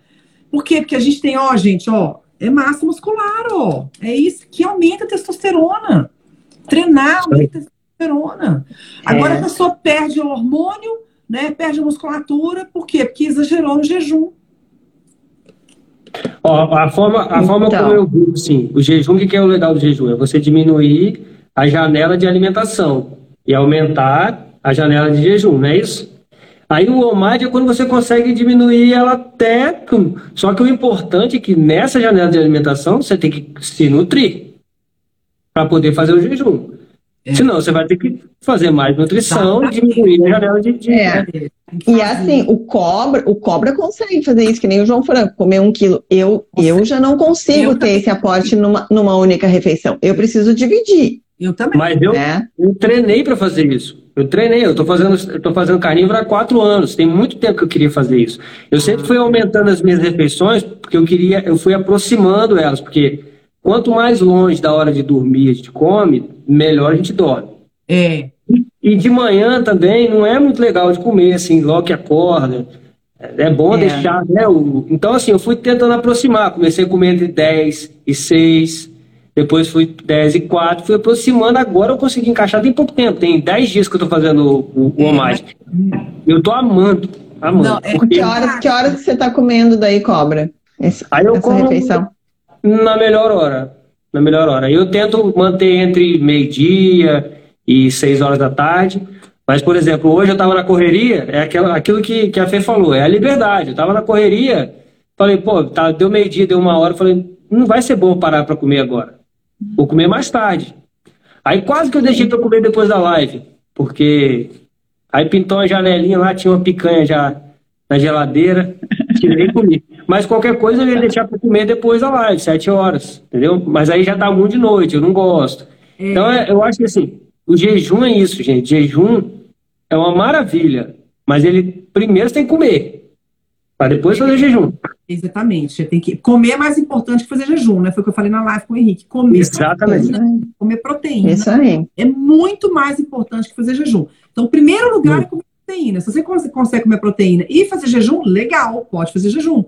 [SPEAKER 3] Por quê? Porque a gente tem, ó, gente, ó, é massa muscular, ó. É isso que aumenta a testosterona. Treinar aumenta a testosterona. Agora é. a pessoa perde o hormônio, né? Perde a musculatura. Por quê? Porque exagerou no jejum.
[SPEAKER 1] Ó, a forma, a então. forma como eu vi, sim, o jejum, o que é o legal do jejum? É você diminuir a janela de alimentação e aumentar a janela de jejum, não é isso? Aí o OMAD é quando você consegue diminuir ela até. Só que o importante é que nessa janela de alimentação você tem que se nutrir para poder fazer o jejum. É. Senão você vai ter que fazer mais nutrição e diminuir a janela de, de...
[SPEAKER 2] É. E assim, o cobra, o cobra consegue fazer isso, que nem o João Franco, comer um quilo. Eu, eu já não consigo eu ter esse aporte numa, numa única refeição. Eu preciso dividir.
[SPEAKER 1] Eu também. Mas eu, é. eu treinei para fazer isso. Eu treinei, eu tô fazendo, eu tô fazendo carnívoro há quatro anos. Tem muito tempo que eu queria fazer isso. Eu sempre fui aumentando as minhas refeições porque eu queria, eu fui aproximando elas, porque quanto mais longe da hora de dormir a gente come, melhor a gente dorme.
[SPEAKER 3] É.
[SPEAKER 1] E de manhã também não é muito legal de comer assim, logo que acorda. É bom é. deixar, né? O... Então, assim, eu fui tentando aproximar. Comecei a comer entre 10 e 6 depois fui 10 e 4, fui aproximando, agora eu consegui encaixar, tem pouco tempo, tem 10 dias que eu tô fazendo o, o homagem. Eu tô amando, amando. Não,
[SPEAKER 2] é porque... que, horas, que horas você tá comendo daí, cobra?
[SPEAKER 1] Esse, Aí eu como refeição? na melhor hora, na melhor hora. Eu tento manter entre meio-dia e 6 horas da tarde, mas, por exemplo, hoje eu tava na correria, é aquilo, aquilo que, que a Fê falou, é a liberdade. Eu tava na correria, falei, pô, tá, deu meio-dia, deu uma hora, falei, não vai ser bom parar para comer agora. Vou comer mais tarde. Aí quase que eu deixei para comer depois da live, porque aí pintou uma janelinha lá, tinha uma picanha já na geladeira, tirei e comi. Mas qualquer coisa eu ia deixar para comer depois da live, sete horas, entendeu? Mas aí já tá muito de noite, eu não gosto. É. Então é, eu acho que assim, o jejum é isso, gente. Jejum é uma maravilha, mas ele primeiro você tem que comer, para depois fazer jejum.
[SPEAKER 3] Exatamente. Você tem que comer é mais importante que fazer jejum, né? Foi o que eu falei na live com o Henrique. Comer
[SPEAKER 1] Exatamente.
[SPEAKER 3] Proteína, comer proteína.
[SPEAKER 2] Isso aí.
[SPEAKER 3] É muito mais importante que fazer jejum. Então, o primeiro lugar Sim. é comer proteína. Se você consegue comer proteína e fazer jejum, legal, pode fazer jejum.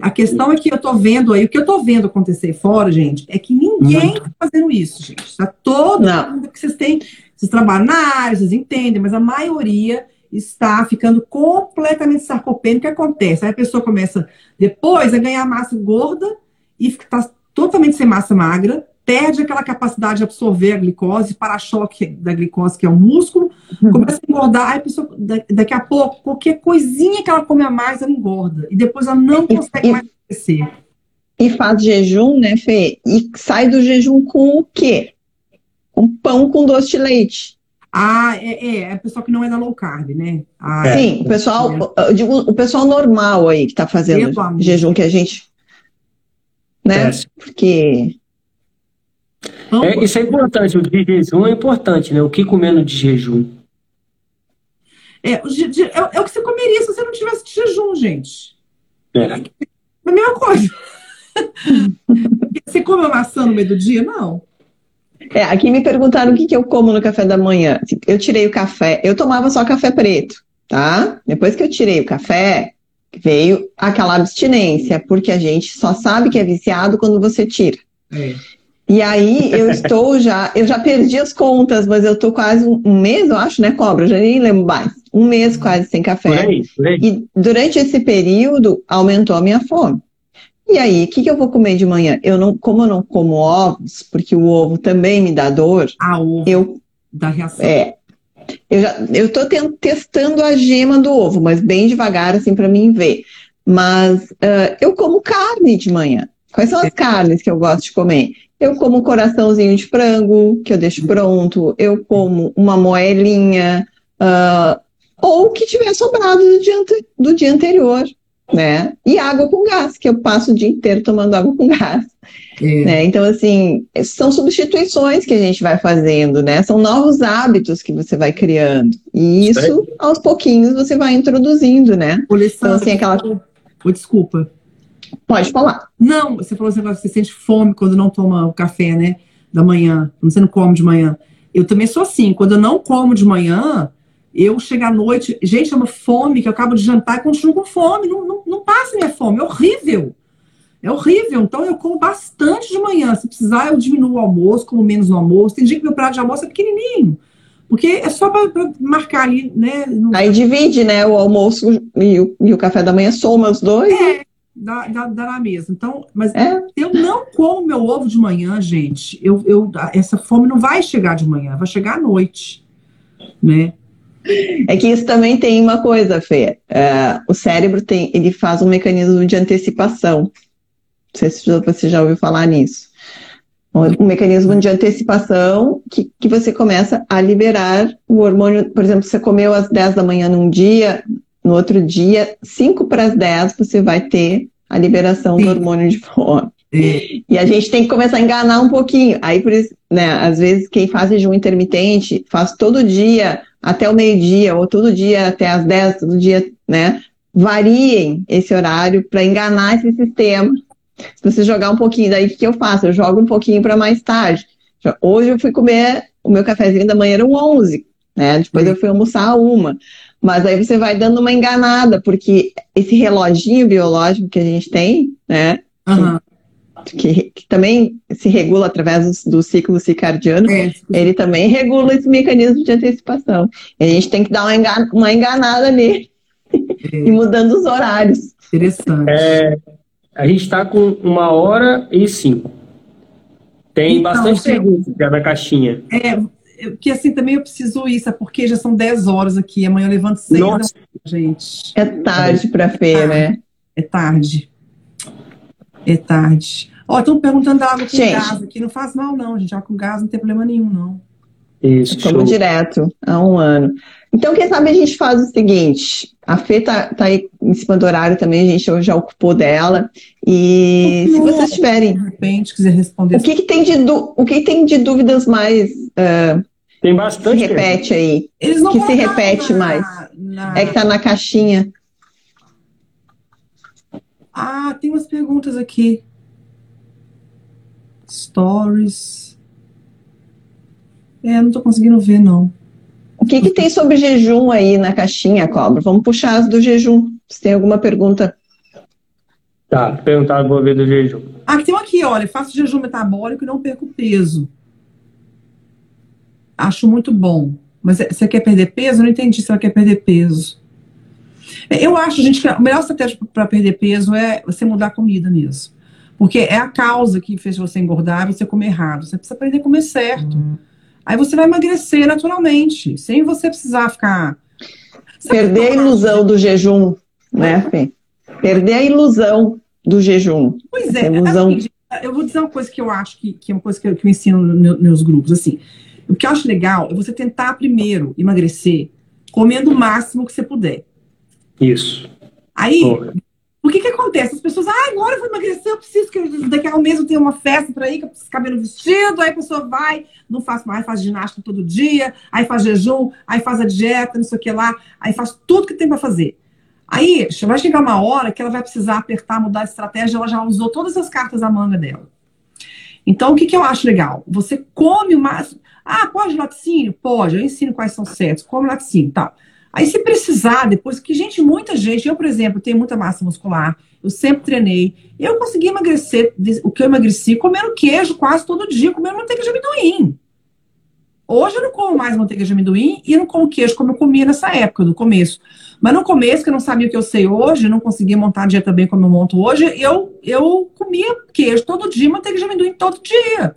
[SPEAKER 3] A questão é que eu tô vendo aí, o que eu tô vendo acontecer fora, gente, é que ninguém está fazendo isso, gente. Tá todo mundo que vocês têm, vocês trabalham na área, vocês entendem, mas a maioria está ficando completamente sarcopênico. O que acontece? Aí a pessoa começa depois a ganhar massa gorda e está totalmente sem massa magra, perde aquela capacidade de absorver a glicose, para-choque da glicose, que é o músculo, uhum. começa a engordar, aí a pessoa, daqui a pouco, qualquer coisinha que ela come a mais, ela engorda. E depois ela não consegue e, mais crescer.
[SPEAKER 2] E faz jejum, né, Fê? E sai do jejum com o quê? Com pão com doce de leite.
[SPEAKER 3] Ah, é, é, é o pessoal que não é da low carb, né? Ah,
[SPEAKER 2] Sim, o pessoal, é. eu digo, o pessoal normal aí que está fazendo jejum que a gente. Né? É. Porque.
[SPEAKER 1] É, isso é importante, o de jejum é importante, né? O que comendo de jejum?
[SPEAKER 3] É, o, de, é, é, o que você comeria se você não tivesse de jejum, gente.
[SPEAKER 1] É.
[SPEAKER 3] É a mesma coisa. [LAUGHS] você come maçã no meio do dia? Não.
[SPEAKER 2] É, aqui me perguntaram o que, que eu como no café da manhã. Eu tirei o café, eu tomava só café preto, tá? Depois que eu tirei o café, veio aquela abstinência, porque a gente só sabe que é viciado quando você tira. É. E aí eu [LAUGHS] estou já, eu já perdi as contas, mas eu estou quase um, mês, eu acho, né, Cobra? Eu já nem lembro mais. Um mês quase sem café. Por
[SPEAKER 1] aí, por aí.
[SPEAKER 2] E durante esse período aumentou a minha fome. E aí, o que, que eu vou comer de manhã? Eu não, como eu não como ovos, porque o ovo também me dá dor.
[SPEAKER 3] Ah, ovo.
[SPEAKER 2] Eu
[SPEAKER 3] da reação.
[SPEAKER 2] É. Eu já, eu tô testando a gema do ovo, mas bem devagar assim para mim ver. Mas uh, eu como carne de manhã. Quais são as carnes que eu gosto de comer? Eu como um coraçãozinho de frango, que eu deixo pronto. Eu como uma moelinha. Uh, ou o que tiver sobrado do dia, do dia anterior né? E água com gás, que eu passo o dia inteiro tomando água com gás. É. Né? Então, assim, são substituições que a gente vai fazendo, né? São novos hábitos que você vai criando. E isso, aos pouquinhos, você vai introduzindo, né?
[SPEAKER 3] então, assim, aquela. Oh, desculpa.
[SPEAKER 2] Pode falar.
[SPEAKER 3] Não, você falou assim, você sente fome quando não toma o café, né? Da manhã, você não come de manhã. Eu também sou assim, quando eu não como de manhã, eu chego à noite, gente, é uma fome que eu acabo de jantar e continuo com fome. Não, não, não passa minha fome, é horrível. É horrível. Então eu como bastante de manhã. Se precisar, eu diminuo o almoço, como menos no almoço. Tem dia que meu prato de almoço é pequenininho. Porque é só para marcar ali, né?
[SPEAKER 2] No... Aí divide, né? O almoço e o, e o café da manhã soma os dois.
[SPEAKER 3] É, dá, dá, dá na mesa. Então, mas é. eu não como meu ovo de manhã, gente. Eu, eu, essa fome não vai chegar de manhã, vai chegar à noite, né?
[SPEAKER 2] É que isso também tem uma coisa, Fê. É, o cérebro tem, ele faz um mecanismo de antecipação. Não sei se você já ouviu falar nisso. Um mecanismo de antecipação que, que você começa a liberar o hormônio. Por exemplo, você comeu às 10 da manhã num dia, no outro dia, 5 para as 10, você vai ter a liberação Sim. do hormônio de fome. E a gente tem que começar a enganar um pouquinho. Aí, por isso, né, às vezes, quem faz jejum intermitente faz todo dia até o meio-dia, ou todo dia até as 10, todo dia, né? Variem esse horário para enganar esse sistema. Se você jogar um pouquinho, daí o que eu faço? Eu jogo um pouquinho para mais tarde. Hoje eu fui comer o meu cafezinho da manhã eram 11, né? Depois eu fui almoçar uma. Mas aí você vai dando uma enganada, porque esse reloginho biológico que a gente tem, né? Uhum que, que, também se regula através do, do ciclo circadiano, é. ele também regula esse mecanismo de antecipação. E a gente tem que dar uma, engan uma enganada nele é. e mudando os horários.
[SPEAKER 3] Interessante.
[SPEAKER 1] É, a gente está com uma hora e cinco. Tem então, bastante perguntas já na caixinha.
[SPEAKER 3] É, que assim também eu preciso isso, é porque já são 10 horas aqui, amanhã eu levanto 6 da manhã, gente.
[SPEAKER 2] É tarde para Fê,
[SPEAKER 3] é
[SPEAKER 2] né?
[SPEAKER 3] É tarde. É tarde. Ó, estão perguntando da água com
[SPEAKER 2] Gente.
[SPEAKER 3] gás aqui. Não faz mal, não, gente. Água com gás não tem problema nenhum, não.
[SPEAKER 1] Isso.
[SPEAKER 2] Estamos direto há um ano. Então, quem sabe a gente faz o seguinte: a Fê tá, tá aí em cima do horário também, a gente já ocupou dela. E se vocês tiverem.
[SPEAKER 3] De repente, quiser responder.
[SPEAKER 2] O que, que tem de du- o que tem de dúvidas mais ah,
[SPEAKER 1] Tem
[SPEAKER 2] se
[SPEAKER 1] bastante.
[SPEAKER 2] repete aí?
[SPEAKER 3] Eles não
[SPEAKER 2] que se repete
[SPEAKER 3] na-
[SPEAKER 2] mais.
[SPEAKER 3] na-
[SPEAKER 2] É que tá na caixinha.
[SPEAKER 3] Ah, tem umas perguntas aqui. Stories. É, não tô conseguindo ver, não.
[SPEAKER 2] O que, que tem sobre jejum aí na caixinha, Cobra? Vamos puxar as do jejum. Se tem alguma pergunta.
[SPEAKER 1] Tá, perguntaram vou ver do jejum.
[SPEAKER 3] Ah, tem um aqui, olha. Faço jejum metabólico e não perco peso. Acho muito bom. Mas é- você quer perder peso? Eu não entendi se ela quer perder peso. É, Eu acho, gente, que a melhor estratégia para perder peso é você mudar a comida mesmo. Porque é a causa que fez você engordar e você comer errado. Você precisa aprender a comer certo. Aí você vai emagrecer naturalmente, sem você precisar ficar. Sabe
[SPEAKER 2] Perder a ilusão do jejum, né, Fê? Perder a ilusão do jejum.
[SPEAKER 3] Pois é,
[SPEAKER 2] Ilusão.
[SPEAKER 3] assim, eu vou dizer uma coisa que eu acho que, que é uma coisa que eu, que eu ensino nos meu- meus grupos. Assim, o que eu acho legal é você tentar primeiro emagrecer comendo o máximo que você puder.
[SPEAKER 1] Isso.
[SPEAKER 3] Aí,
[SPEAKER 1] Porra.
[SPEAKER 3] O que que acontece? As pessoas, ah, agora eu vou emagrecer, eu preciso que daqui a um mês eu tenho uma festa para ir, que eu preciso caber no vestido, aí a pessoa vai, não faz mais, faz ginástica todo dia, aí faz jejum, aí faz a dieta, não sei o que lá, aí faz tudo que tem para fazer. Aí vai chegar uma hora que ela vai precisar apertar, mudar de estratégia, ela já usou todas as cartas da manga dela. Então, o que, que eu acho legal? Você come o máximo. Ah, pode laticínio? Pode, eu ensino quais são certos, come laticínio tal. Aí, se precisar, depois que, gente, muita gente, eu, por exemplo, tenho muita massa muscular, eu sempre treinei, eu consegui emagrecer o que eu emagreci comendo queijo quase todo dia, comendo manteiga de amendoim. Hoje eu não como mais manteiga de amendoim e não como queijo como eu comia nessa época, no começo. Mas no começo, que eu não sabia o que eu sei hoje, não conseguia montar a dieta bem como eu monto hoje, eu, eu comia queijo todo dia, manteiga de amendoim todo dia.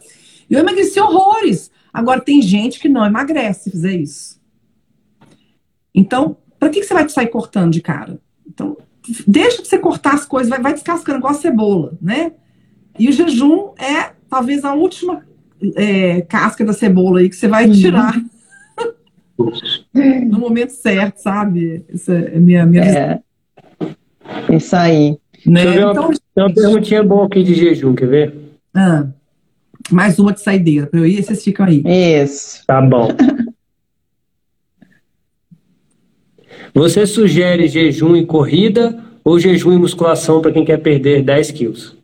[SPEAKER 3] E eu emagreci horrores. Agora, tem gente que não emagrece se fizer isso. Então, para que, que você vai sair cortando de cara? Então, deixa de você cortar as coisas, vai, vai descascando igual a cebola, né? E o jejum é talvez a última é, casca da cebola aí que você vai
[SPEAKER 2] Uhum.
[SPEAKER 3] tirar [LAUGHS] no momento certo, sabe? Essa é a minha, minha
[SPEAKER 2] É. Isso aí.
[SPEAKER 3] né?
[SPEAKER 1] Ver uma-
[SPEAKER 3] Então,
[SPEAKER 1] Tem uma perguntinha boa aqui de jejum, quer ver?
[SPEAKER 3] ah, mais uma de saideira para eu ir, vocês ficam aí.
[SPEAKER 2] Isso.
[SPEAKER 1] Tá bom. [LAUGHS] Você sugere jejum e corrida ou jejum e musculação para quem quer perder 10 quilos?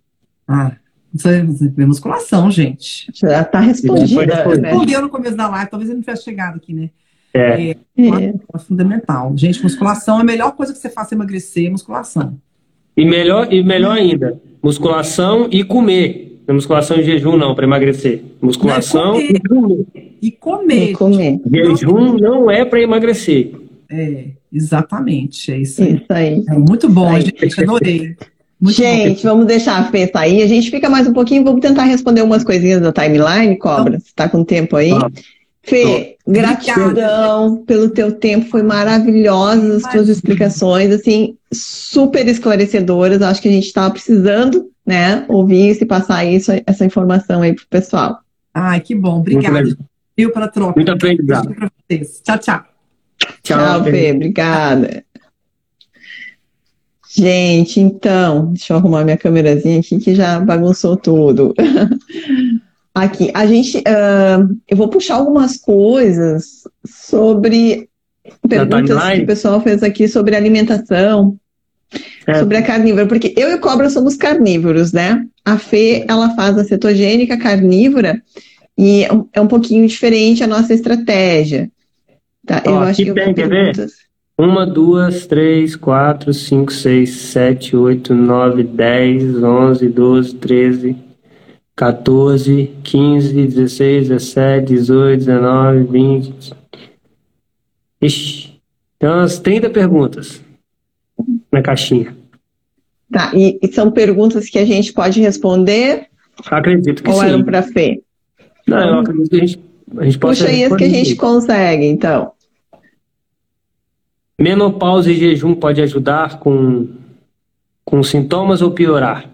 [SPEAKER 3] Ah, isso é é musculação, gente.
[SPEAKER 2] Já está respondida. Né?
[SPEAKER 3] Respondeu no começo da live, talvez ele não tivesse chegado aqui, né?
[SPEAKER 1] É,
[SPEAKER 2] É.
[SPEAKER 3] É fundamental. Gente, musculação é a melhor coisa que você faça emagrecer, é musculação.
[SPEAKER 1] e melhor, e melhor ainda, musculação e comer. Não é musculação e jejum não, para emagrecer. Musculação
[SPEAKER 3] Não, é
[SPEAKER 1] e comer.
[SPEAKER 3] E comer.
[SPEAKER 2] E comer.
[SPEAKER 1] Jejum não é para emagrecer.
[SPEAKER 3] É, exatamente. É isso aí.
[SPEAKER 2] Isso aí.
[SPEAKER 3] É muito bom,
[SPEAKER 2] Aí.
[SPEAKER 3] gente. Adorei. Muito
[SPEAKER 2] gente, vamos deixar a Fê sair. A gente fica mais um pouquinho, vamos tentar responder umas coisinhas da timeline, Cobra. Você está com tempo aí?
[SPEAKER 1] Tá.
[SPEAKER 2] Fê, gratidão pelo teu tempo, foi maravilhosa as tuas explicações, assim, super esclarecedoras. Acho que a gente estava precisando, né, ouvir isso e passar isso, essa informação aí pro pessoal.
[SPEAKER 3] bom. Ai, que bom. Obrigada. Viu pela troca.
[SPEAKER 1] Muito aprendizado.
[SPEAKER 3] Pra vocês. Tchau, tchau.
[SPEAKER 2] Tchau,
[SPEAKER 1] Fê.
[SPEAKER 2] Fê, obrigada. Gente, então, deixa eu arrumar minha câmerazinha aqui que já bagunçou tudo. [LAUGHS] Aqui, a gente, ah, eu vou puxar algumas coisas sobre perguntas que o pessoal fez aqui sobre alimentação,
[SPEAKER 1] É.
[SPEAKER 2] sobre a carnívora, porque eu e a Cobra somos carnívoros, né? A Fê, ela faz a cetogênica carnívora e é um- é um pouquinho diferente a nossa estratégia. Tá?
[SPEAKER 1] Ó,
[SPEAKER 2] eu acho
[SPEAKER 1] aqui
[SPEAKER 2] que
[SPEAKER 1] tem, quer ver? Uma, duas, três, quatro, cinco, seis, sete, oito, nove, dez, onze, doze, treze, 14, 15, 16, 17, 18, 19, 20. Ixi, tem umas 30 perguntas na caixinha.
[SPEAKER 2] Tá, e, e são perguntas que a gente pode responder
[SPEAKER 1] Acredito que
[SPEAKER 2] ou
[SPEAKER 1] sim.
[SPEAKER 2] eram para Fê?
[SPEAKER 1] Não, eu acredito que a gente, a gente possa
[SPEAKER 2] Puxa aí as que a gente consegue, então.
[SPEAKER 1] Menopausa e jejum pode ajudar com, com sintomas ou piorar?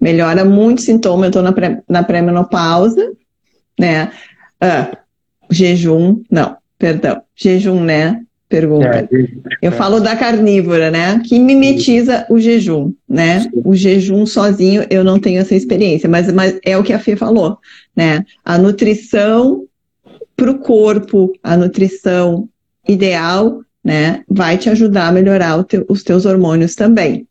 [SPEAKER 2] melhora muito sintoma. Eu estou na, pré, na pré-menopausa, né? Ah, jejum, não, perdão, jejum, né? Pergunta. É, eu é. falo da carnívora, né? Que mimetiza o jejum, né? O jejum sozinho eu não tenho essa experiência, mas, mas é o que a Fê falou, né? A nutrição para o corpo, a nutrição ideal, né? Vai te ajudar a melhorar os teus hormônios também.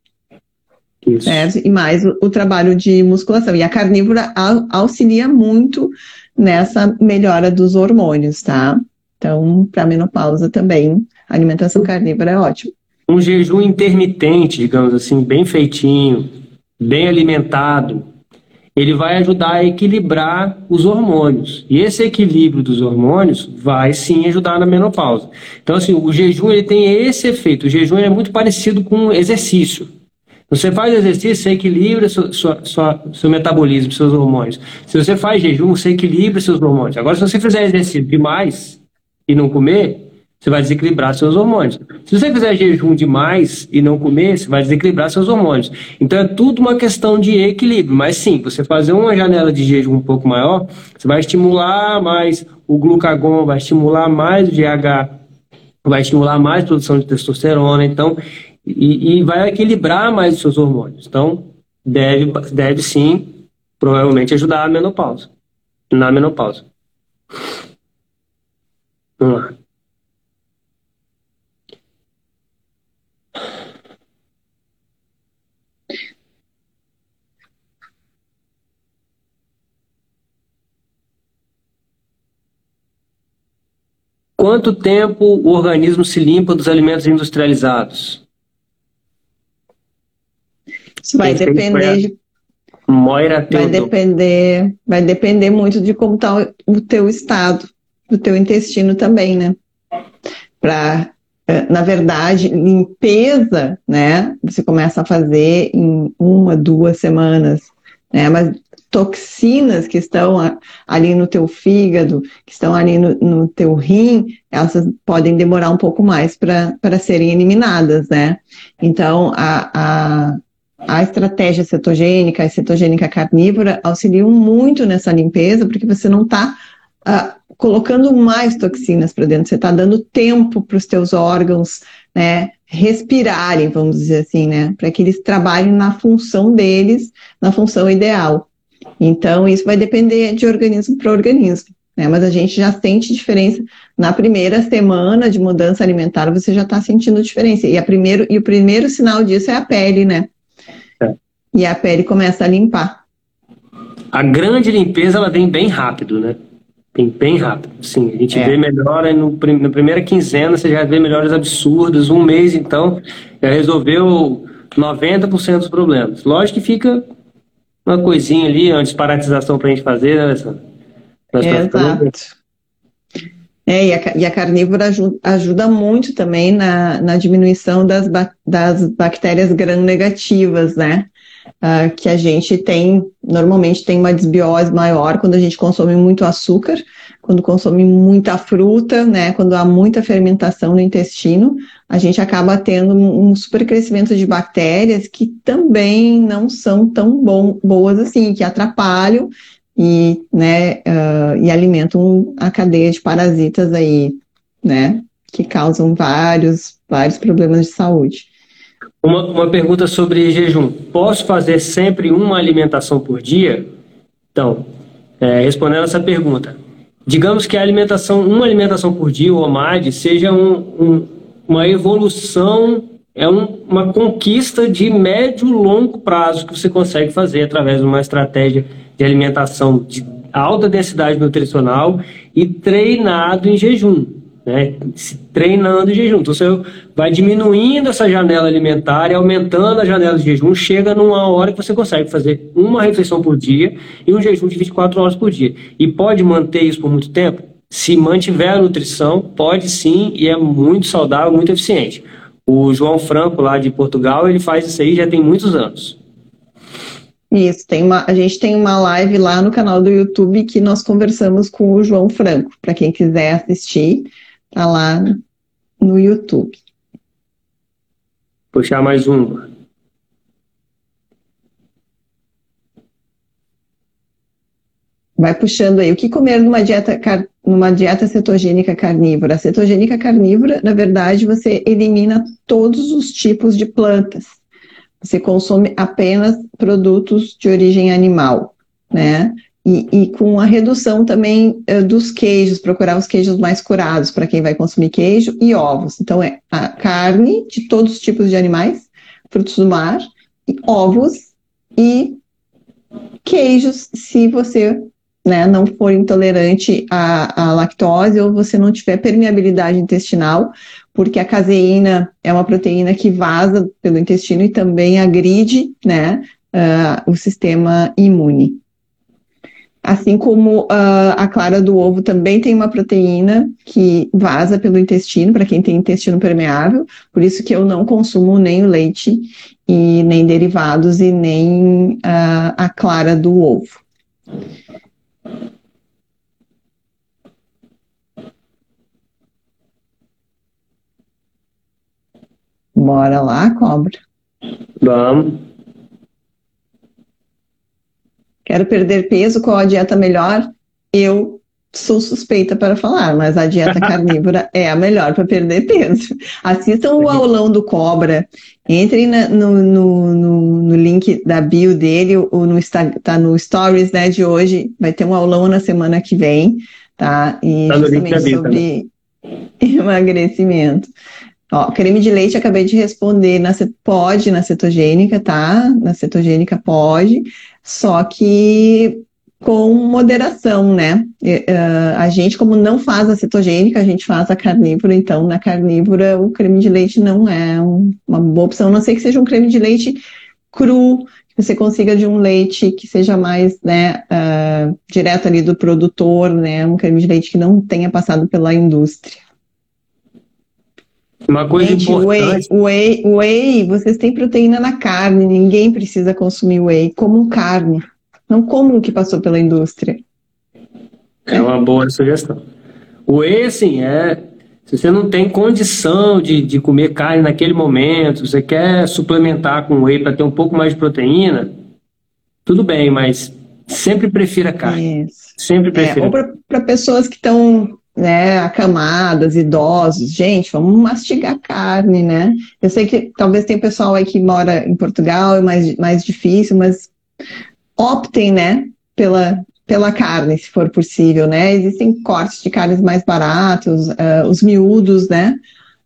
[SPEAKER 2] Isso. Certo? E mais o, o, trabalho de musculação. E a carnívora auxilia muito nessa melhora dos hormônios, tá? Então, para menopausa também, a alimentação carnívora é ótima.
[SPEAKER 1] Um jejum intermitente, digamos assim, bem feitinho, bem alimentado, ele vai ajudar a equilibrar os hormônios. E esse equilíbrio dos hormônios vai sim ajudar na menopausa. Então, assim, o jejum ele tem esse efeito. O jejum é muito parecido com exercício. Você faz exercício, você equilibra sua, sua, sua, seu metabolismo, seus hormônios. Se você faz jejum, você equilibra seus hormônios. Agora, se você fizer exercício demais e não comer, você vai desequilibrar seus hormônios. Se você fizer jejum demais e não comer, você vai desequilibrar seus hormônios. Então é tudo uma questão de equilíbrio. Mas sim, você fazer uma janela de jejum um pouco maior, você vai estimular mais o glucagon, vai estimular mais o GH, vai estimular mais a produção de testosterona. Então, e, e vai equilibrar mais os seus hormônios. Então, deve, deve sim, provavelmente, ajudar a menopausa. Na menopausa. Vamos lá. Quanto tempo o organismo se limpa dos alimentos industrializados?
[SPEAKER 2] Isso vai depender de.
[SPEAKER 1] Moira
[SPEAKER 2] vai depender, vai depender muito de como está o teu estado, do teu intestino também, né? Para, eh, na verdade, limpeza, né? Você começa a fazer em uma, duas semanas, né? Mas toxinas que estão ali no teu fígado, que estão ali no, no teu rim, elas podem demorar um pouco mais para serem eliminadas, né? Então, a, a, a estratégia cetogênica, a cetogênica carnívora auxiliam muito nessa limpeza, porque você não está uh, ah, colocando mais toxinas para dentro, você está dando tempo para os teus órgãos, né, respirarem, vamos dizer assim, né, para que eles trabalhem na função deles, na função ideal. Então, isso vai depender de organismo para organismo. Né? Mas a gente já sente diferença. Na primeira semana de mudança alimentar, você já está sentindo diferença. E, a primeiro, e o primeiro sinal disso é a pele, né? E a pele começa a limpar.
[SPEAKER 1] A grande limpeza ela vem bem rápido, né? Vem bem rápido. Sim, a gente é. vê melhora no, na primeira quinzena, você já vê melhoras absurdas. Um mês, então, já resolveu 90% dos problemas. Lógico que fica uma coisinha ali, uma disparatização para a gente fazer, né, Alessandra?
[SPEAKER 2] É, exato. É, e a, e a carnívora ajuda, ajuda, muito também na, na diminuição das, das bactérias gram-negativas, né? uh, que a gente tem, normalmente tem uma desbiose maior quando a gente consome muito açúcar, quando consome muita fruta, né, quando há muita fermentação no intestino, a gente acaba tendo um supercrescimento de bactérias que também não são tão bom, boas assim, que atrapalham e, né, uh, e alimentam a cadeia de parasitas aí, né, que causam vários, vários problemas de saúde.
[SPEAKER 1] Uma, uma pergunta sobre jejum. Posso fazer sempre uma alimentação por dia? Então, é, respondendo essa pergunta, digamos que a alimentação, uma alimentação por dia, ou mais, seja um, um, uma evolução, é um, uma conquista de médio e longo prazo que você consegue fazer através de uma estratégia de alimentação de alta densidade nutricional e treinado em jejum né? Se treinando em jejum. Então você vai diminuindo essa janela alimentar e aumentando a janela de jejum, chega numa hora que você consegue fazer uma refeição por dia e um jejum de 24 horas por dia. E pode manter isso por muito tempo? Se mantiver a nutrição, pode sim, e é muito saudável, muito eficiente. O João Franco, lá de Portugal, ele faz isso aí já tem muitos anos.
[SPEAKER 2] Isso, tem uma, a gente tem uma live lá no canal do YouTube que nós conversamos com o João Franco, para quem quiser assistir. Tá lá no YouTube.
[SPEAKER 1] Puxar mais uma.
[SPEAKER 2] Vai puxando aí. O que comer numa dieta, numa dieta cetogênica carnívora? A cetogênica carnívora, na verdade, você elimina todos os tipos de plantas. Você consome apenas produtos de origem animal, né? E, e, com a redução também uh, dos queijos, procurar os queijos mais curados para quem vai consumir queijo e ovos. Então, é a carne de todos os tipos de animais, frutos do mar, e ovos e queijos, se você né, não for intolerante à, à, lactose ou você não tiver permeabilidade intestinal, porque a caseína é uma proteína que vaza pelo intestino e também agride né, uh, o sistema imune. Assim como uh, a clara do ovo também tem uma proteína que vaza pelo intestino, para quem tem intestino permeável, por isso que eu não consumo nem o leite e nem derivados e nem uh, a clara do ovo. Bora lá, cobra.
[SPEAKER 1] Vamos.
[SPEAKER 2] Quero perder peso, qual a dieta melhor? Eu sou suspeita para falar, mas a dieta [LAUGHS] carnívora é a melhor para perder peso. Assistam o aulão do Cobra, entrem na, no, no, no, no, link da bio dele, ou no, tá no Stories né, de hoje, vai ter um aulão na semana que vem, tá? E tá justamente sobre [LAUGHS] emagrecimento. Ó, creme de leite, acabei de responder, na, pode na cetogênica, tá? Na cetogênica pode, só que com moderação, né? A gente, como não faz a cetogênica, a gente faz a carnívora, então na carnívora o creme de leite não é um, uma boa opção, a não ser que seja um creme de leite cru, que você consiga de um leite que seja mais, né, uh, direto ali do produtor, né? Um creme de leite que não tenha passado pela indústria.
[SPEAKER 1] Uma coisa Gente, importante.
[SPEAKER 2] Whey, whey, whey, vocês têm proteína na carne, ninguém precisa consumir whey. Comam carne, não comam o que passou pela indústria.
[SPEAKER 1] É uma boa sugestão. O whey, assim, é. Se você não tem condição de, de comer carne naquele momento, você quer suplementar com whey para ter um pouco mais de proteína, tudo bem, mas sempre prefira carne. Isso. Sempre prefira. É,
[SPEAKER 2] ou para pessoas que estão né, acamadas, idosos, gente, vamos mastigar carne, né? Eu sei que talvez tem pessoal aí que mora em Portugal, é mais, mais difícil, mas optem, né, pela, pela carne, se for possível, né? Existem cortes de carnes mais baratos, uh, os miúdos, né?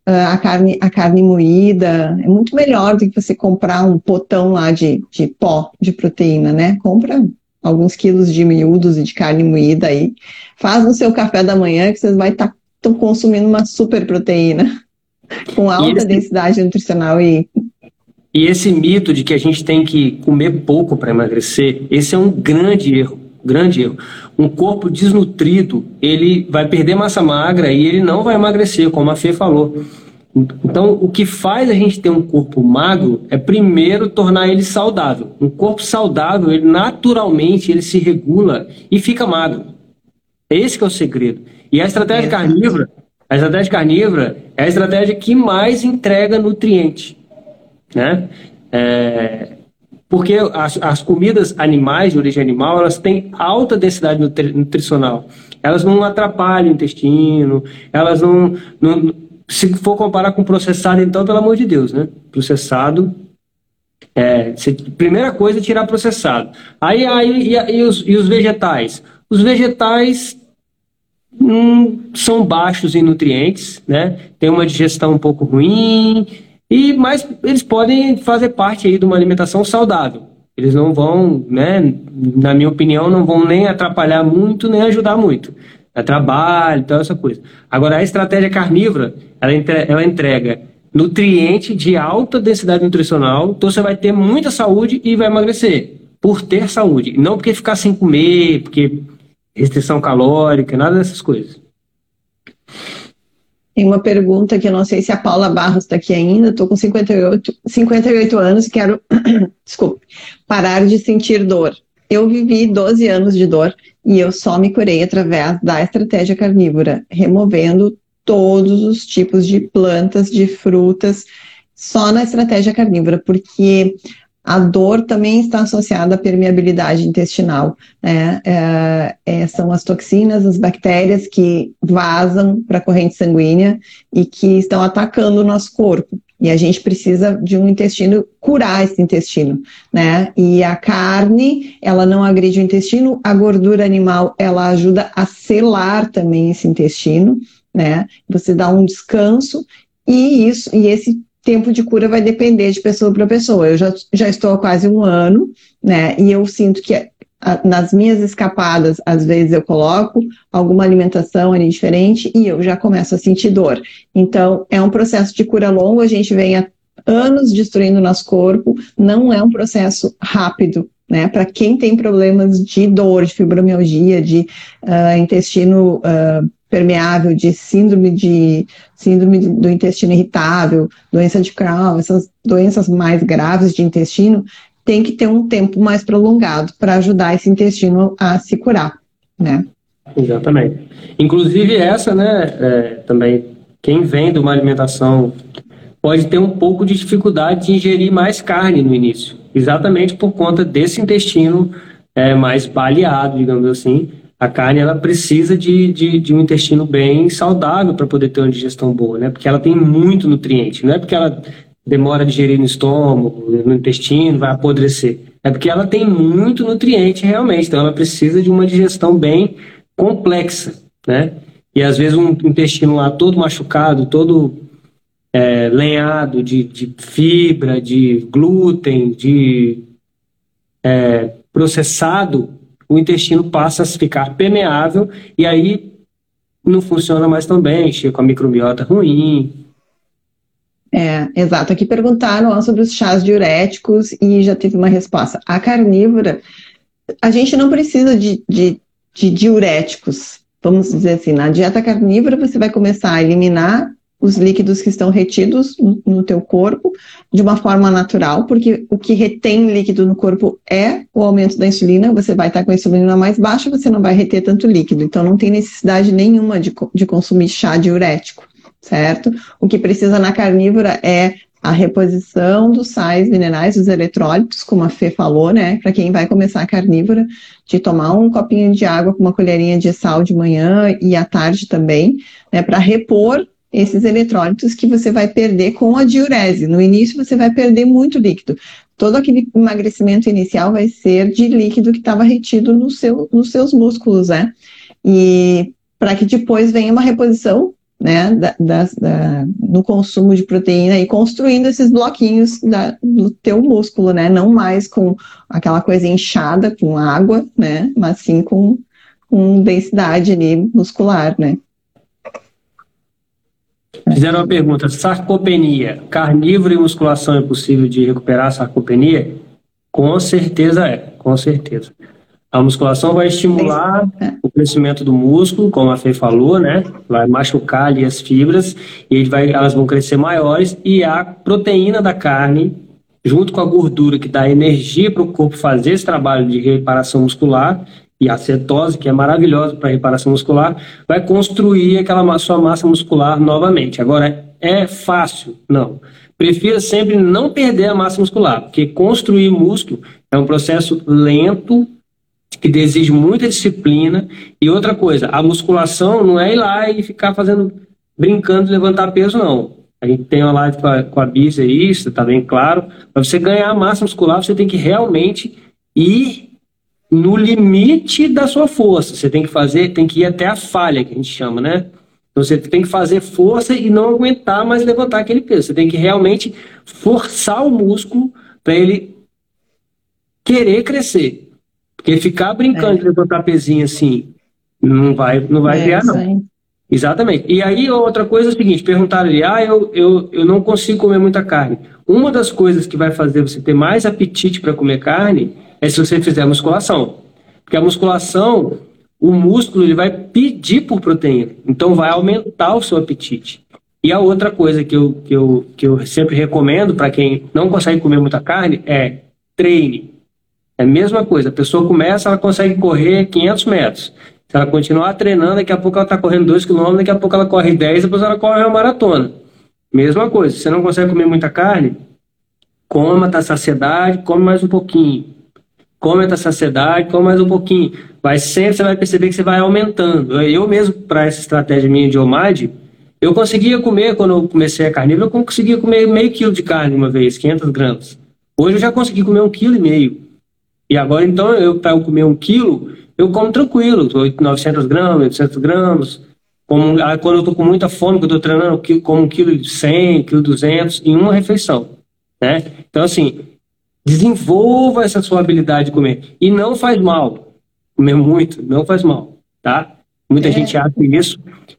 [SPEAKER 2] Uh, a, carne, a carne moída é muito melhor do que você comprar um potão lá de, de pó de proteína, né? Compra alguns quilos de miúdos e de carne moída aí. Faz no seu café da manhã que vocês vão estar tá, consumindo uma super proteína [LAUGHS] com alta esse, densidade nutricional e
[SPEAKER 1] e esse mito de que a gente tem que comer pouco para emagrecer, esse é um grande erro, grande erro. Um corpo desnutrido, ele vai perder massa magra e ele não vai emagrecer, como a Fê falou. Então, o que faz a gente ter um corpo magro é primeiro tornar ele saudável. Um corpo saudável, ele naturalmente ele se regula e fica magro. Esse que é o segredo. E a estratégia é. carnívora, a estratégia carnívora é a estratégia que mais entrega nutriente, né? É, porque as, as comidas animais de origem animal, elas têm alta densidade nutri nutricional. Elas não atrapalham o intestino, elas não, não se for comparar com processado, então, pelo amor de Deus, né? Processado. É, se, primeira coisa é tirar processado. Aí, aí e, e, os, e os vegetais? Os vegetais hum, são baixos em nutrientes, né? Tem uma digestão um pouco ruim, e mas eles podem fazer parte aí de uma alimentação saudável. Eles não vão, né, na minha opinião, não vão nem atrapalhar muito, nem ajudar muito é trabalho, então essa coisa. Agora, a estratégia carnívora, ela, entre, ela entrega nutriente de alta densidade nutricional, então você vai ter muita saúde e vai emagrecer, por ter saúde, não porque ficar sem comer, porque restrição calórica, nada dessas coisas.
[SPEAKER 2] Tem uma pergunta que eu não sei se a Paula Barros está aqui ainda. Estou com 58, 58 anos e quero, [COUGHS] desculpe, parar de sentir dor. Eu vivi 12 anos de dor e eu só me curei através da estratégia carnívora, removendo todos os tipos de plantas, de frutas, só na estratégia carnívora, porque a dor também está associada à permeabilidade intestinal. Né? É, é, são as toxinas, as bactérias que vazam para a corrente sanguínea e que estão atacando o nosso corpo. E a gente precisa de um intestino, curar esse intestino, né? E a carne, ela não agride o intestino, a gordura animal, ela ajuda a selar também esse intestino, né? Você dá um descanso e isso, e esse tempo de cura vai depender de pessoa para pessoa. Eu já, já estou há quase um ano, né? E eu sinto que nas minhas escapadas, às vezes eu coloco alguma alimentação ali diferente e eu já começo a sentir dor. Então, é um processo de cura longo, a gente vem há anos destruindo nosso corpo, não é um processo rápido, né? Para quem tem problemas de dor, de fibromialgia, de uh, intestino uh, permeável, de síndrome de síndrome do intestino irritável, doença de Crohn, essas doenças mais graves de intestino, tem que ter um tempo mais prolongado para ajudar esse intestino a se curar, né?
[SPEAKER 1] Exatamente. Inclusive essa, né, é, também, quem vem de uma alimentação pode ter um pouco de dificuldade de ingerir mais carne no início, exatamente por conta desse intestino é, mais baleado, digamos assim. A carne ela precisa de, de, de um intestino bem saudável para poder ter uma digestão boa, né? Porque ela tem muito nutriente, não é porque ela demora a digerir no estômago, no intestino, vai apodrecer. É porque ela tem muito nutriente realmente, então ela precisa de uma digestão bem complexa, né? E às vezes um intestino lá todo machucado, todo é, lenhado de, de, fibra, de glúten, de é, processado, o intestino passa a ficar permeável e aí não funciona mais tão bem, chega com a microbiota ruim,
[SPEAKER 2] é, exato. Aqui perguntaram sobre os chás diuréticos e já teve uma resposta. A carnívora, a gente não precisa de, de, de diuréticos, vamos dizer assim. Na dieta carnívora, você vai começar a eliminar os líquidos que estão retidos no, no teu corpo de uma forma natural, porque o que retém líquido no corpo é o aumento da insulina, você vai estar com a insulina mais baixa, você não vai reter tanto líquido, então não tem necessidade nenhuma de, de consumir chá diurético certo? O que precisa na carnívora é a reposição dos sais minerais, dos eletrólitos, como a Fê falou, né? Para quem vai começar a carnívora, de tomar um copinho de água com uma colherinha de sal de manhã e à tarde também, né? Para repor esses eletrólitos que você vai perder com a diurese. No início você vai perder muito líquido. Todo aquele emagrecimento inicial vai ser de líquido que estava retido no seu, nos seus músculos, né? E para que depois venha uma reposição né, da, da, da, no consumo de proteína e construindo esses bloquinhos da, do teu músculo, né, não mais com aquela coisa inchada com água, né, mas sim com, com densidade ali muscular, né.
[SPEAKER 1] Fizeram uma pergunta, sarcopenia, carnívoro e musculação é possível de recuperar a sarcopenia? Com certeza é, com certeza. A musculação vai estimular é. o crescimento do músculo, como a Fê falou, né? Vai machucar ali as fibras e ele vai, elas vão crescer maiores e a proteína da carne, junto com a gordura que dá energia para o corpo fazer esse trabalho de reparação muscular e a cetose, que é maravilhosa para reparação muscular, vai construir aquela sua massa muscular novamente. Agora, é fácil? Não. Prefira sempre não perder a massa muscular, porque construir músculo é um processo lento, que exige muita disciplina. E outra coisa, a musculação não é ir lá e ficar fazendo, brincando, levantar peso, não. A gente tem uma live com a, com a aí, isso tá bem claro. Para você ganhar massa muscular, você tem que realmente ir no limite da sua força. Você tem que fazer, tem que ir até a falha, que a gente chama, né? Então você tem que fazer força e não aguentar mais levantar aquele peso. Você tem que realmente forçar o músculo para ele querer crescer. Porque ficar brincando é. de levantar pezinho assim, não vai, não vai é, criar, não. Sim. Exatamente. E aí, outra coisa é o seguinte: perguntaram ali, ah, eu, eu, eu não consigo comer muita carne. Uma das coisas que vai fazer você ter mais apetite para comer carne é se você fizer musculação. Porque a musculação, o músculo ele vai pedir por proteína. Então, vai aumentar o seu apetite. E a outra coisa que eu, que eu, que eu sempre recomendo para quem não consegue comer muita carne é treine. É a mesma coisa, a pessoa começa, ela consegue correr 500 metros. Se ela continuar treinando, daqui a pouco ela está correndo 2 km, daqui a pouco ela corre 10, depois ela corre uma maratona. Mesma coisa, se você não consegue comer muita carne, Coma até a saciedade, come mais um pouquinho. Come até a saciedade, come mais um pouquinho. Vai sempre, você vai perceber que você vai aumentando. Eu mesmo, para essa estratégia minha de OMAD, eu conseguia comer, quando eu comecei a carnívoro, eu conseguia comer meio quilo de carne uma vez, 500 gramas. Hoje eu já consegui comer um quilo e meio. E agora, então, eu para eu comer um quilo, eu como tranquilo, 900 gramas, 800 gramas. Como, quando eu estou com muita fome, que eu estou treinando, eu como um quilo de 100, quilo 200 em uma refeição. Né? Então, assim, desenvolva essa sua habilidade de comer. E não faz mal. Comer muito, não faz mal. Tá? Muita é. gente acha isso.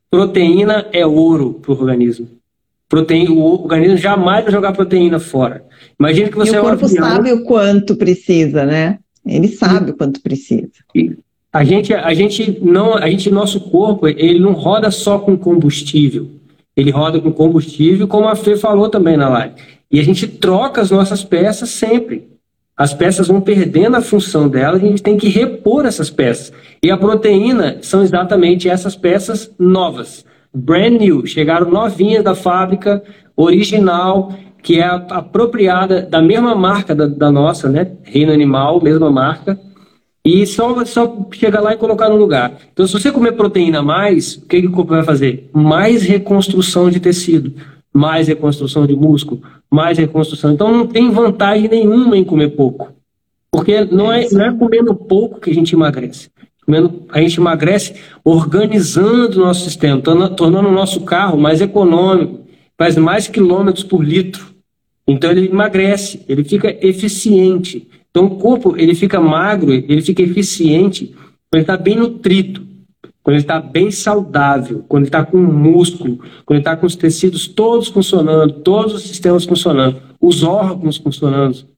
[SPEAKER 1] Proteína é ouro para o organismo. Proteína, o organismo jamais vai jogar proteína fora. Imagina que você
[SPEAKER 2] e
[SPEAKER 1] o
[SPEAKER 2] corpo é um sabe o quanto precisa, né? Ele sabe o quanto precisa.
[SPEAKER 1] E a gente, a gente não, a gente, nosso corpo, ele não roda só com combustível. Ele roda com combustível, como a Fê falou também na live. E a gente troca as nossas peças sempre. As peças vão perdendo a função delas e a gente tem que repor essas peças. E a proteína são exatamente essas peças novas. Brand new, chegaram novinhas da fábrica, original, que é apropriada da mesma marca da, da nossa, né? Reino Animal, mesma marca e só, só chegar lá e colocar no lugar. Então, se você comer proteína a mais, o que, que o corpo vai fazer? Mais reconstrução de tecido, mais reconstrução de músculo, mais reconstrução. Então, não tem vantagem nenhuma em comer pouco. Porque não é, não é comendo pouco que a gente emagrece. Comendo, a gente emagrece organizando o nosso sistema, tornando o nosso carro mais econômico, faz mais quilômetros por litro. Então, ele emagrece, ele fica eficiente. Então o corpo ele fica magro, ele fica eficiente quando ele está bem nutrido, quando ele está bem saudável, quando ele está com músculo, quando ele está com os tecidos todos funcionando, todos os sistemas funcionando, os órgãos funcionando.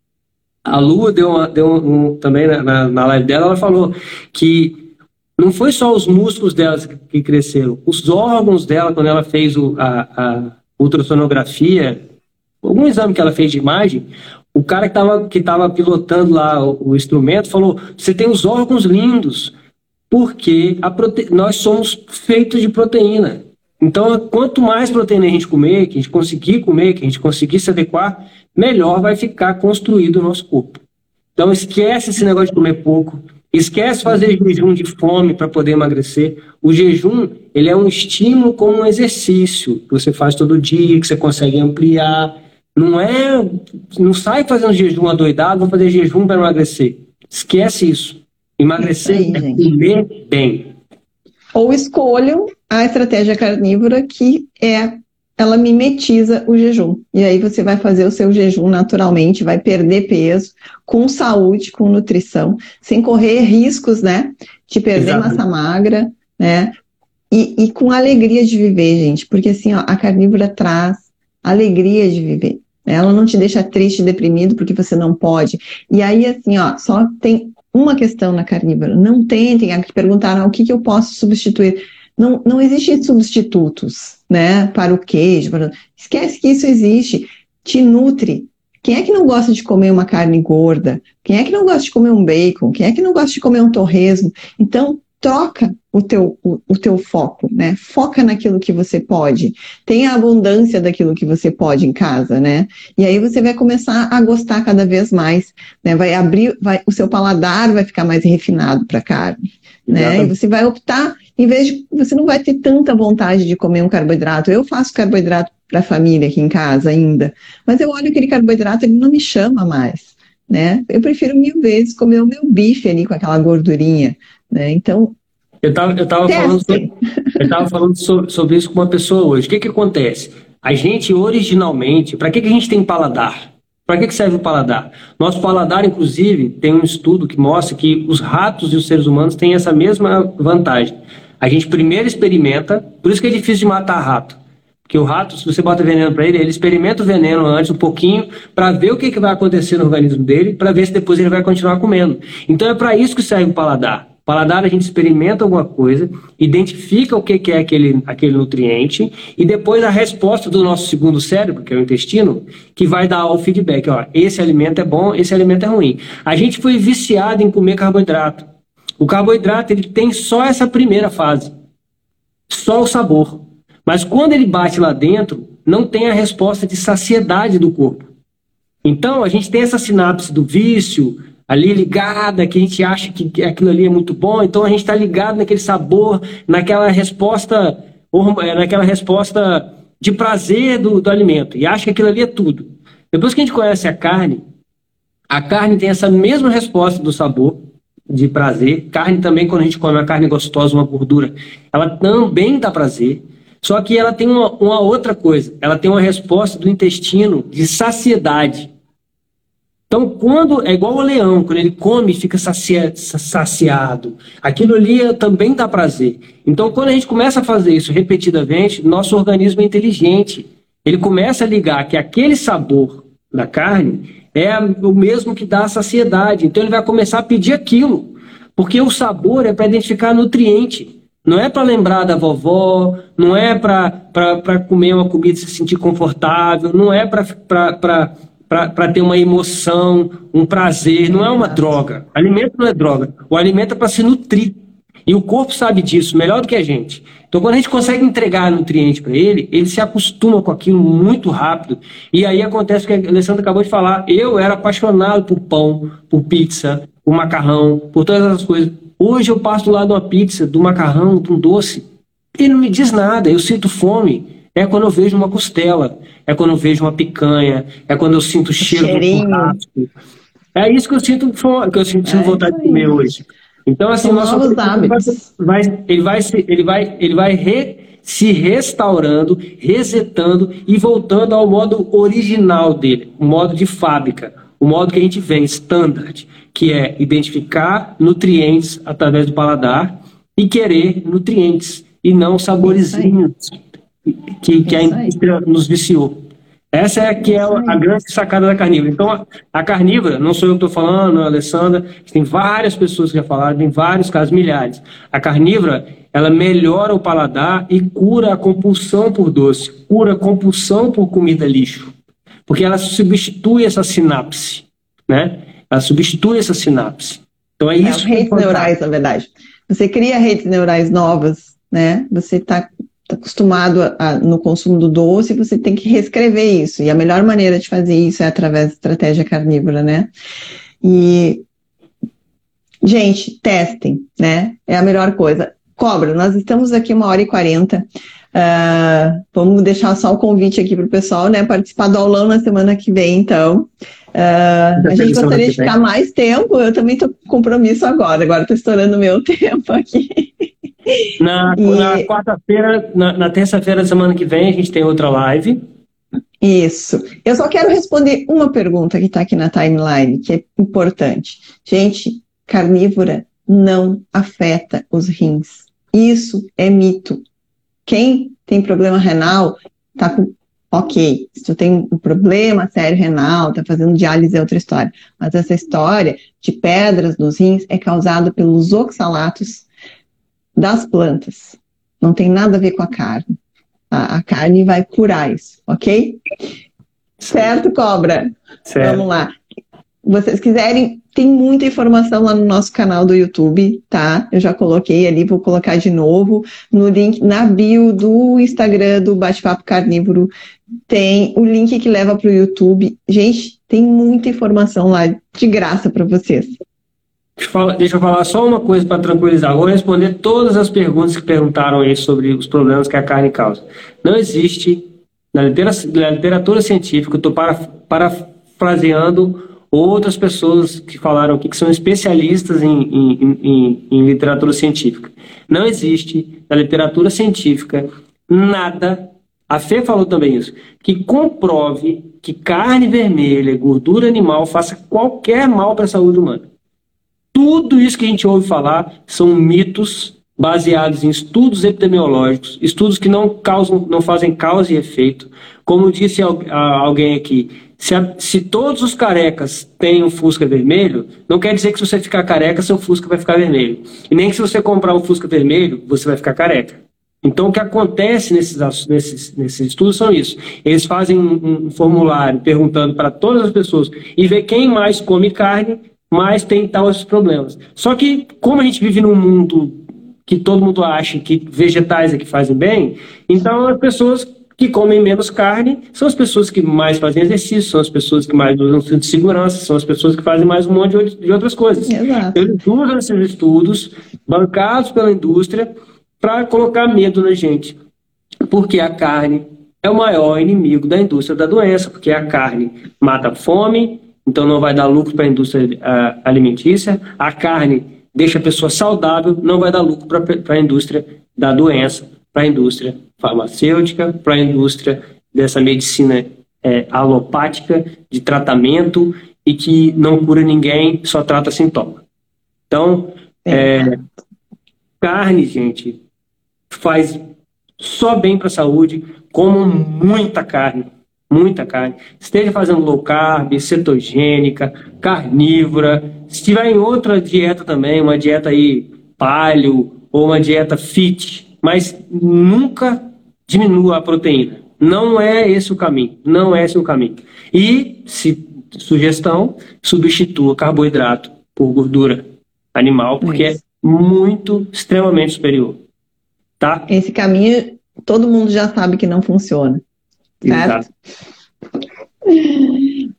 [SPEAKER 1] A Lua deu, uma, deu um, também na, na live dela, ela falou que não foi só os músculos dela que cresceram, os órgãos dela, quando ela fez o, a, a ultrassonografia, algum exame que ela fez de imagem, o cara que estava que tava pilotando lá o, o, instrumento falou: você tem os órgãos lindos, porque prote... nós somos feitos de proteína. Então, quanto mais proteína a gente comer, que a gente conseguir comer, que a gente conseguir se adequar, melhor vai ficar construído o nosso corpo. Então, esquece esse negócio de comer pouco. Esquece fazer jejum de fome para poder emagrecer. O jejum, ele é um estímulo como um exercício que você faz todo dia, que você consegue ampliar, não é. Não sai fazendo jejum adoidado, vou fazer jejum para emagrecer. Esquece isso. Emagrecer isso aí, é comer bem.
[SPEAKER 2] Ou escolham a estratégia carnívora que é ela mimetiza o jejum. E aí você vai fazer o seu jejum naturalmente, vai perder peso, com saúde, com nutrição, sem correr riscos, né? De perder Exatamente. massa magra, né? E, e, com alegria de viver, gente. Porque assim, ó, a carnívora traz alegria de viver. Ela não te deixa triste, deprimido, porque você não pode. E aí, assim, ó, só tem uma questão na carnívora. Não tentem, perguntaram o que, que eu posso substituir. Não, não existem substitutos, né, para o queijo. Para... Esquece que isso existe. Te nutre. Quem é que não gosta de comer uma carne gorda? Quem é que não gosta de comer um bacon? Quem é que não gosta de comer um torresmo? Então, troca o teu, o, o, teu foco, né? Foca naquilo que você pode. Tenha abundância daquilo que você pode em casa, né? E aí você vai começar a gostar cada vez mais, né? Vai abrir, vai, o seu paladar vai ficar mais refinado para carne, né? E você vai optar, em vez de, você não vai ter tanta vontade de comer um carboidrato. Eu faço carboidrato para a família aqui em casa ainda, mas eu olho aquele carboidrato, ele não me chama mais. Né? Eu prefiro mil vezes comer o meu bife ali com aquela gordurinha, né? Então.
[SPEAKER 1] Eu estava eu tava falando, sobre, eu tava falando sobre, sobre, isso com uma pessoa hoje. O que, que acontece? A gente, originalmente, para que, que a gente tem paladar? Para que, que serve o paladar? Nosso paladar, inclusive, tem um estudo que mostra que os ratos e os seres humanos têm essa mesma vantagem. A gente primeiro experimenta, por isso que é difícil de matar rato. Porque o rato, se você bota veneno para ele, ele experimenta o veneno antes um pouquinho para ver o que, que vai acontecer no organismo dele, para ver se depois ele vai continuar comendo. Então é para isso que serve o paladar. Paladar a gente experimenta alguma coisa, identifica o que, que é aquele, aquele nutriente e depois a resposta do nosso segundo cérebro, que é o intestino, que vai dar o feedback. Ó, esse alimento é bom, esse alimento é ruim. A gente foi viciado em comer carboidrato. O carboidrato ele tem só essa primeira fase, só o sabor. Mas quando ele bate lá dentro, não tem a resposta de saciedade do corpo. Então, a gente tem essa sinapse do vício ali ligada, que a gente acha que aquilo ali é muito bom, então a gente está ligado naquele sabor, naquela resposta, é, naquela resposta de prazer do, do alimento, e acha que aquilo ali é tudo. Depois que a gente conhece a carne, a carne tem essa mesma resposta do sabor, de prazer. Carne também, quando a gente come uma carne gostosa, uma gordura, ela também dá prazer. Só que ela tem uma, uma outra coisa, ela tem uma resposta do intestino de saciedade. Então, quando é igual o leão, quando ele come, fica saciado. Aquilo ali também dá prazer. Então, quando a gente começa a fazer isso repetidamente, nosso organismo é inteligente. Ele começa a ligar que aquele sabor da carne é o mesmo que dá a saciedade. Então, ele vai começar a pedir aquilo. Porque o sabor é para identificar nutriente. Não é para lembrar da vovó, não é para comer uma comida e se sentir confortável, não é para ter uma emoção, um prazer, não é uma droga. Alimento não é droga. O alimento é para se nutrir. E o corpo sabe disso melhor do que a gente. Então, quando a gente consegue entregar nutriente para ele, ele se acostuma com aquilo muito rápido. E aí acontece o que a Alessandra acabou de falar. Eu era apaixonado por pão, por pizza, por macarrão, por todas essas coisas. Hoje eu passo do lado de uma pizza, do macarrão, de um doce. E não me diz nada. Eu sinto fome. É quando eu vejo uma costela é quando eu vejo uma picanha, é quando eu sinto o cheiro
[SPEAKER 2] Cheirinho. do churrasco.
[SPEAKER 1] É isso que eu sinto que eu sinto é vontade de comer hoje. Então, assim, o nosso vai, ele vai, ele vai, ele vai re, se restaurando, resetando e voltando ao modo original dele, o modo de fábrica, o modo que a gente vem, standard, que é identificar nutrientes através do paladar e querer nutrientes e não saborizinhos que, que a indústria nos viciou. Essa é que é a grande sacada da carnívora. Então, a carnívora, não sou eu que estou falando, a Alessandra, tem várias pessoas que já falaram, tem vários casos, milhares. A carnívora, ela melhora o paladar e cura a compulsão por doce, cura a compulsão por comida lixo. Porque ela substitui essa sinapse, né? Ela substitui essa sinapse. Então é, é isso.
[SPEAKER 2] redes neurais, na verdade. Você cria redes neurais novas, né? Você está está acostumado a, a, no consumo do doce, você tem que reescrever isso. E a melhor maneira de fazer isso é através da estratégia carnívora, né? E, gente, testem, né? É a melhor coisa. Cobra, nós estamos aqui uma hora e quarenta. Uh, vamos deixar só o convite aqui para o pessoal, né? Participar do aulão na semana que vem, então. Uh, a gente gostaria de ficar mais tempo. Eu também estou com compromisso agora. Agora estou estourando o meu [LAUGHS] tempo aqui.
[SPEAKER 1] Na, e... na quarta-feira, na, na terça-feira da semana que vem, a gente tem outra live.
[SPEAKER 2] Isso. Eu só quero responder uma pergunta que está aqui na timeline, que é importante. Gente, carnívora não afeta os rins. Isso é mito. Quem tem problema renal está com. Ok, se tu tem um problema sério renal, está fazendo diálise é outra história. Mas essa história de pedras nos rins é causada pelos oxalatos das plantas. Não tem nada a ver com a carne. A, a carne vai curar isso, ok? Certo, cobra? Certo. Vamos lá. Vocês quiserem, tem muita informação lá no nosso canal do YouTube, tá? Eu já coloquei ali, vou colocar de novo. No link, na bio do Instagram do Bate-Papo Carnívoro, tem o link que leva para o YouTube. Gente, tem muita informação lá de graça para vocês.
[SPEAKER 1] Deixa eu falar só uma coisa para tranquilizar. Vou responder todas as perguntas que perguntaram aí sobre os problemas que a carne causa. Não existe, na literatura, na literatura científica, estou para, parafraseando outras pessoas que falaram aqui, que são especialistas em, em, em, em literatura científica. Não existe, na literatura científica, nada, a Fê falou também isso, que comprove que carne vermelha, gordura animal, faça qualquer mal para a saúde humana. Tudo isso que a gente ouve falar são mitos baseados em estudos epidemiológicos, estudos que não causam, não fazem causa e efeito. Como disse alguém aqui, se, a, se todos os carecas têm um Fusca vermelho, não quer dizer que se você ficar careca, seu Fusca vai ficar vermelho. E nem que se você comprar um Fusca vermelho, você vai ficar careca. Então, o que acontece nesses, nesses, nesses estudos são isso. Eles fazem um, um formulário perguntando para todas as pessoas e ver quem mais come carne mas tem tais problemas. Só que, como a gente vive num mundo que todo mundo acha que vegetais é que fazem bem, então as pessoas que comem menos carne são as pessoas que mais fazem exercício, são as pessoas que mais usam cinto de segurança, são as pessoas que fazem mais um monte de outras coisas.
[SPEAKER 2] Exato.
[SPEAKER 1] Eles usam esses estudos, bancados pela indústria, para colocar medo na gente. Porque a carne é o maior inimigo da indústria da doença, porque a carne mata fome, então não vai dar lucro para a indústria uh, alimentícia. A carne deixa a pessoa saudável, não vai dar lucro para a indústria da doença, para a indústria farmacêutica, para a indústria dessa medicina é, alopática, de tratamento e que não cura ninguém, só trata sintoma. Então, é, carne, gente, faz só bem para a saúde, como muita carne, muita carne. Esteja fazendo low carb, cetogênica, carnívora. Se estiver em outra dieta também, uma dieta aí paleo ou uma dieta fit, mas nunca diminua a proteína. Não é esse o caminho. Não é esse o caminho. E, se sugestão, substitua carboidrato por gordura animal, porque Isso. é muito, extremamente superior. Tá?
[SPEAKER 2] Esse caminho todo mundo já sabe que não funciona. Certo? Exato.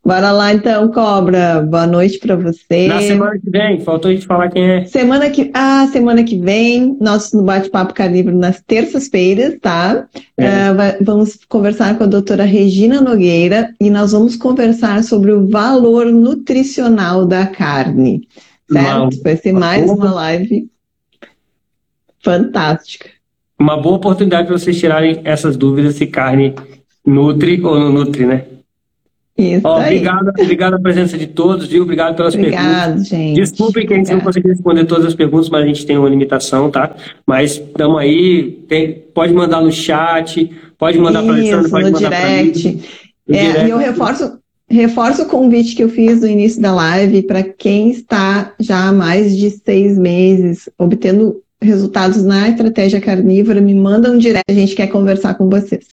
[SPEAKER 2] Bora lá então, Cobra. Boa noite para você.
[SPEAKER 1] Na semana que vem, faltou a gente falar quem é.
[SPEAKER 2] Semana que, ah, semana que vem, nosso bate-papo carnívoro nas terças-feiras, tá? É. Uh, vamos conversar com a doutora Regina Nogueira e nós vamos conversar sobre o valor nutricional da carne. Certo? Uma, Vai ser mais uma live fantástica.
[SPEAKER 1] Uma boa oportunidade para vocês tirarem essas dúvidas se carne nutre ou não nutre, né?
[SPEAKER 2] Isso
[SPEAKER 1] Ó, obrigado, obrigado a presença de todos, viu? Obrigado pelas
[SPEAKER 2] obrigado,
[SPEAKER 1] perguntas.
[SPEAKER 2] Gente.
[SPEAKER 1] Desculpem que a gente não conseguiu responder todas as perguntas, mas a gente tem uma limitação, tá? Mas estamos aí, tem, pode mandar no chat, pode mandar para a Alexandre, pode
[SPEAKER 2] no
[SPEAKER 1] mandar
[SPEAKER 2] direct. Mim, no é, direct. E eu reforço, reforço o convite que eu fiz no início da live para quem está já há mais de seis meses obtendo resultados na estratégia carnívora, me manda um direct, a gente quer conversar com vocês.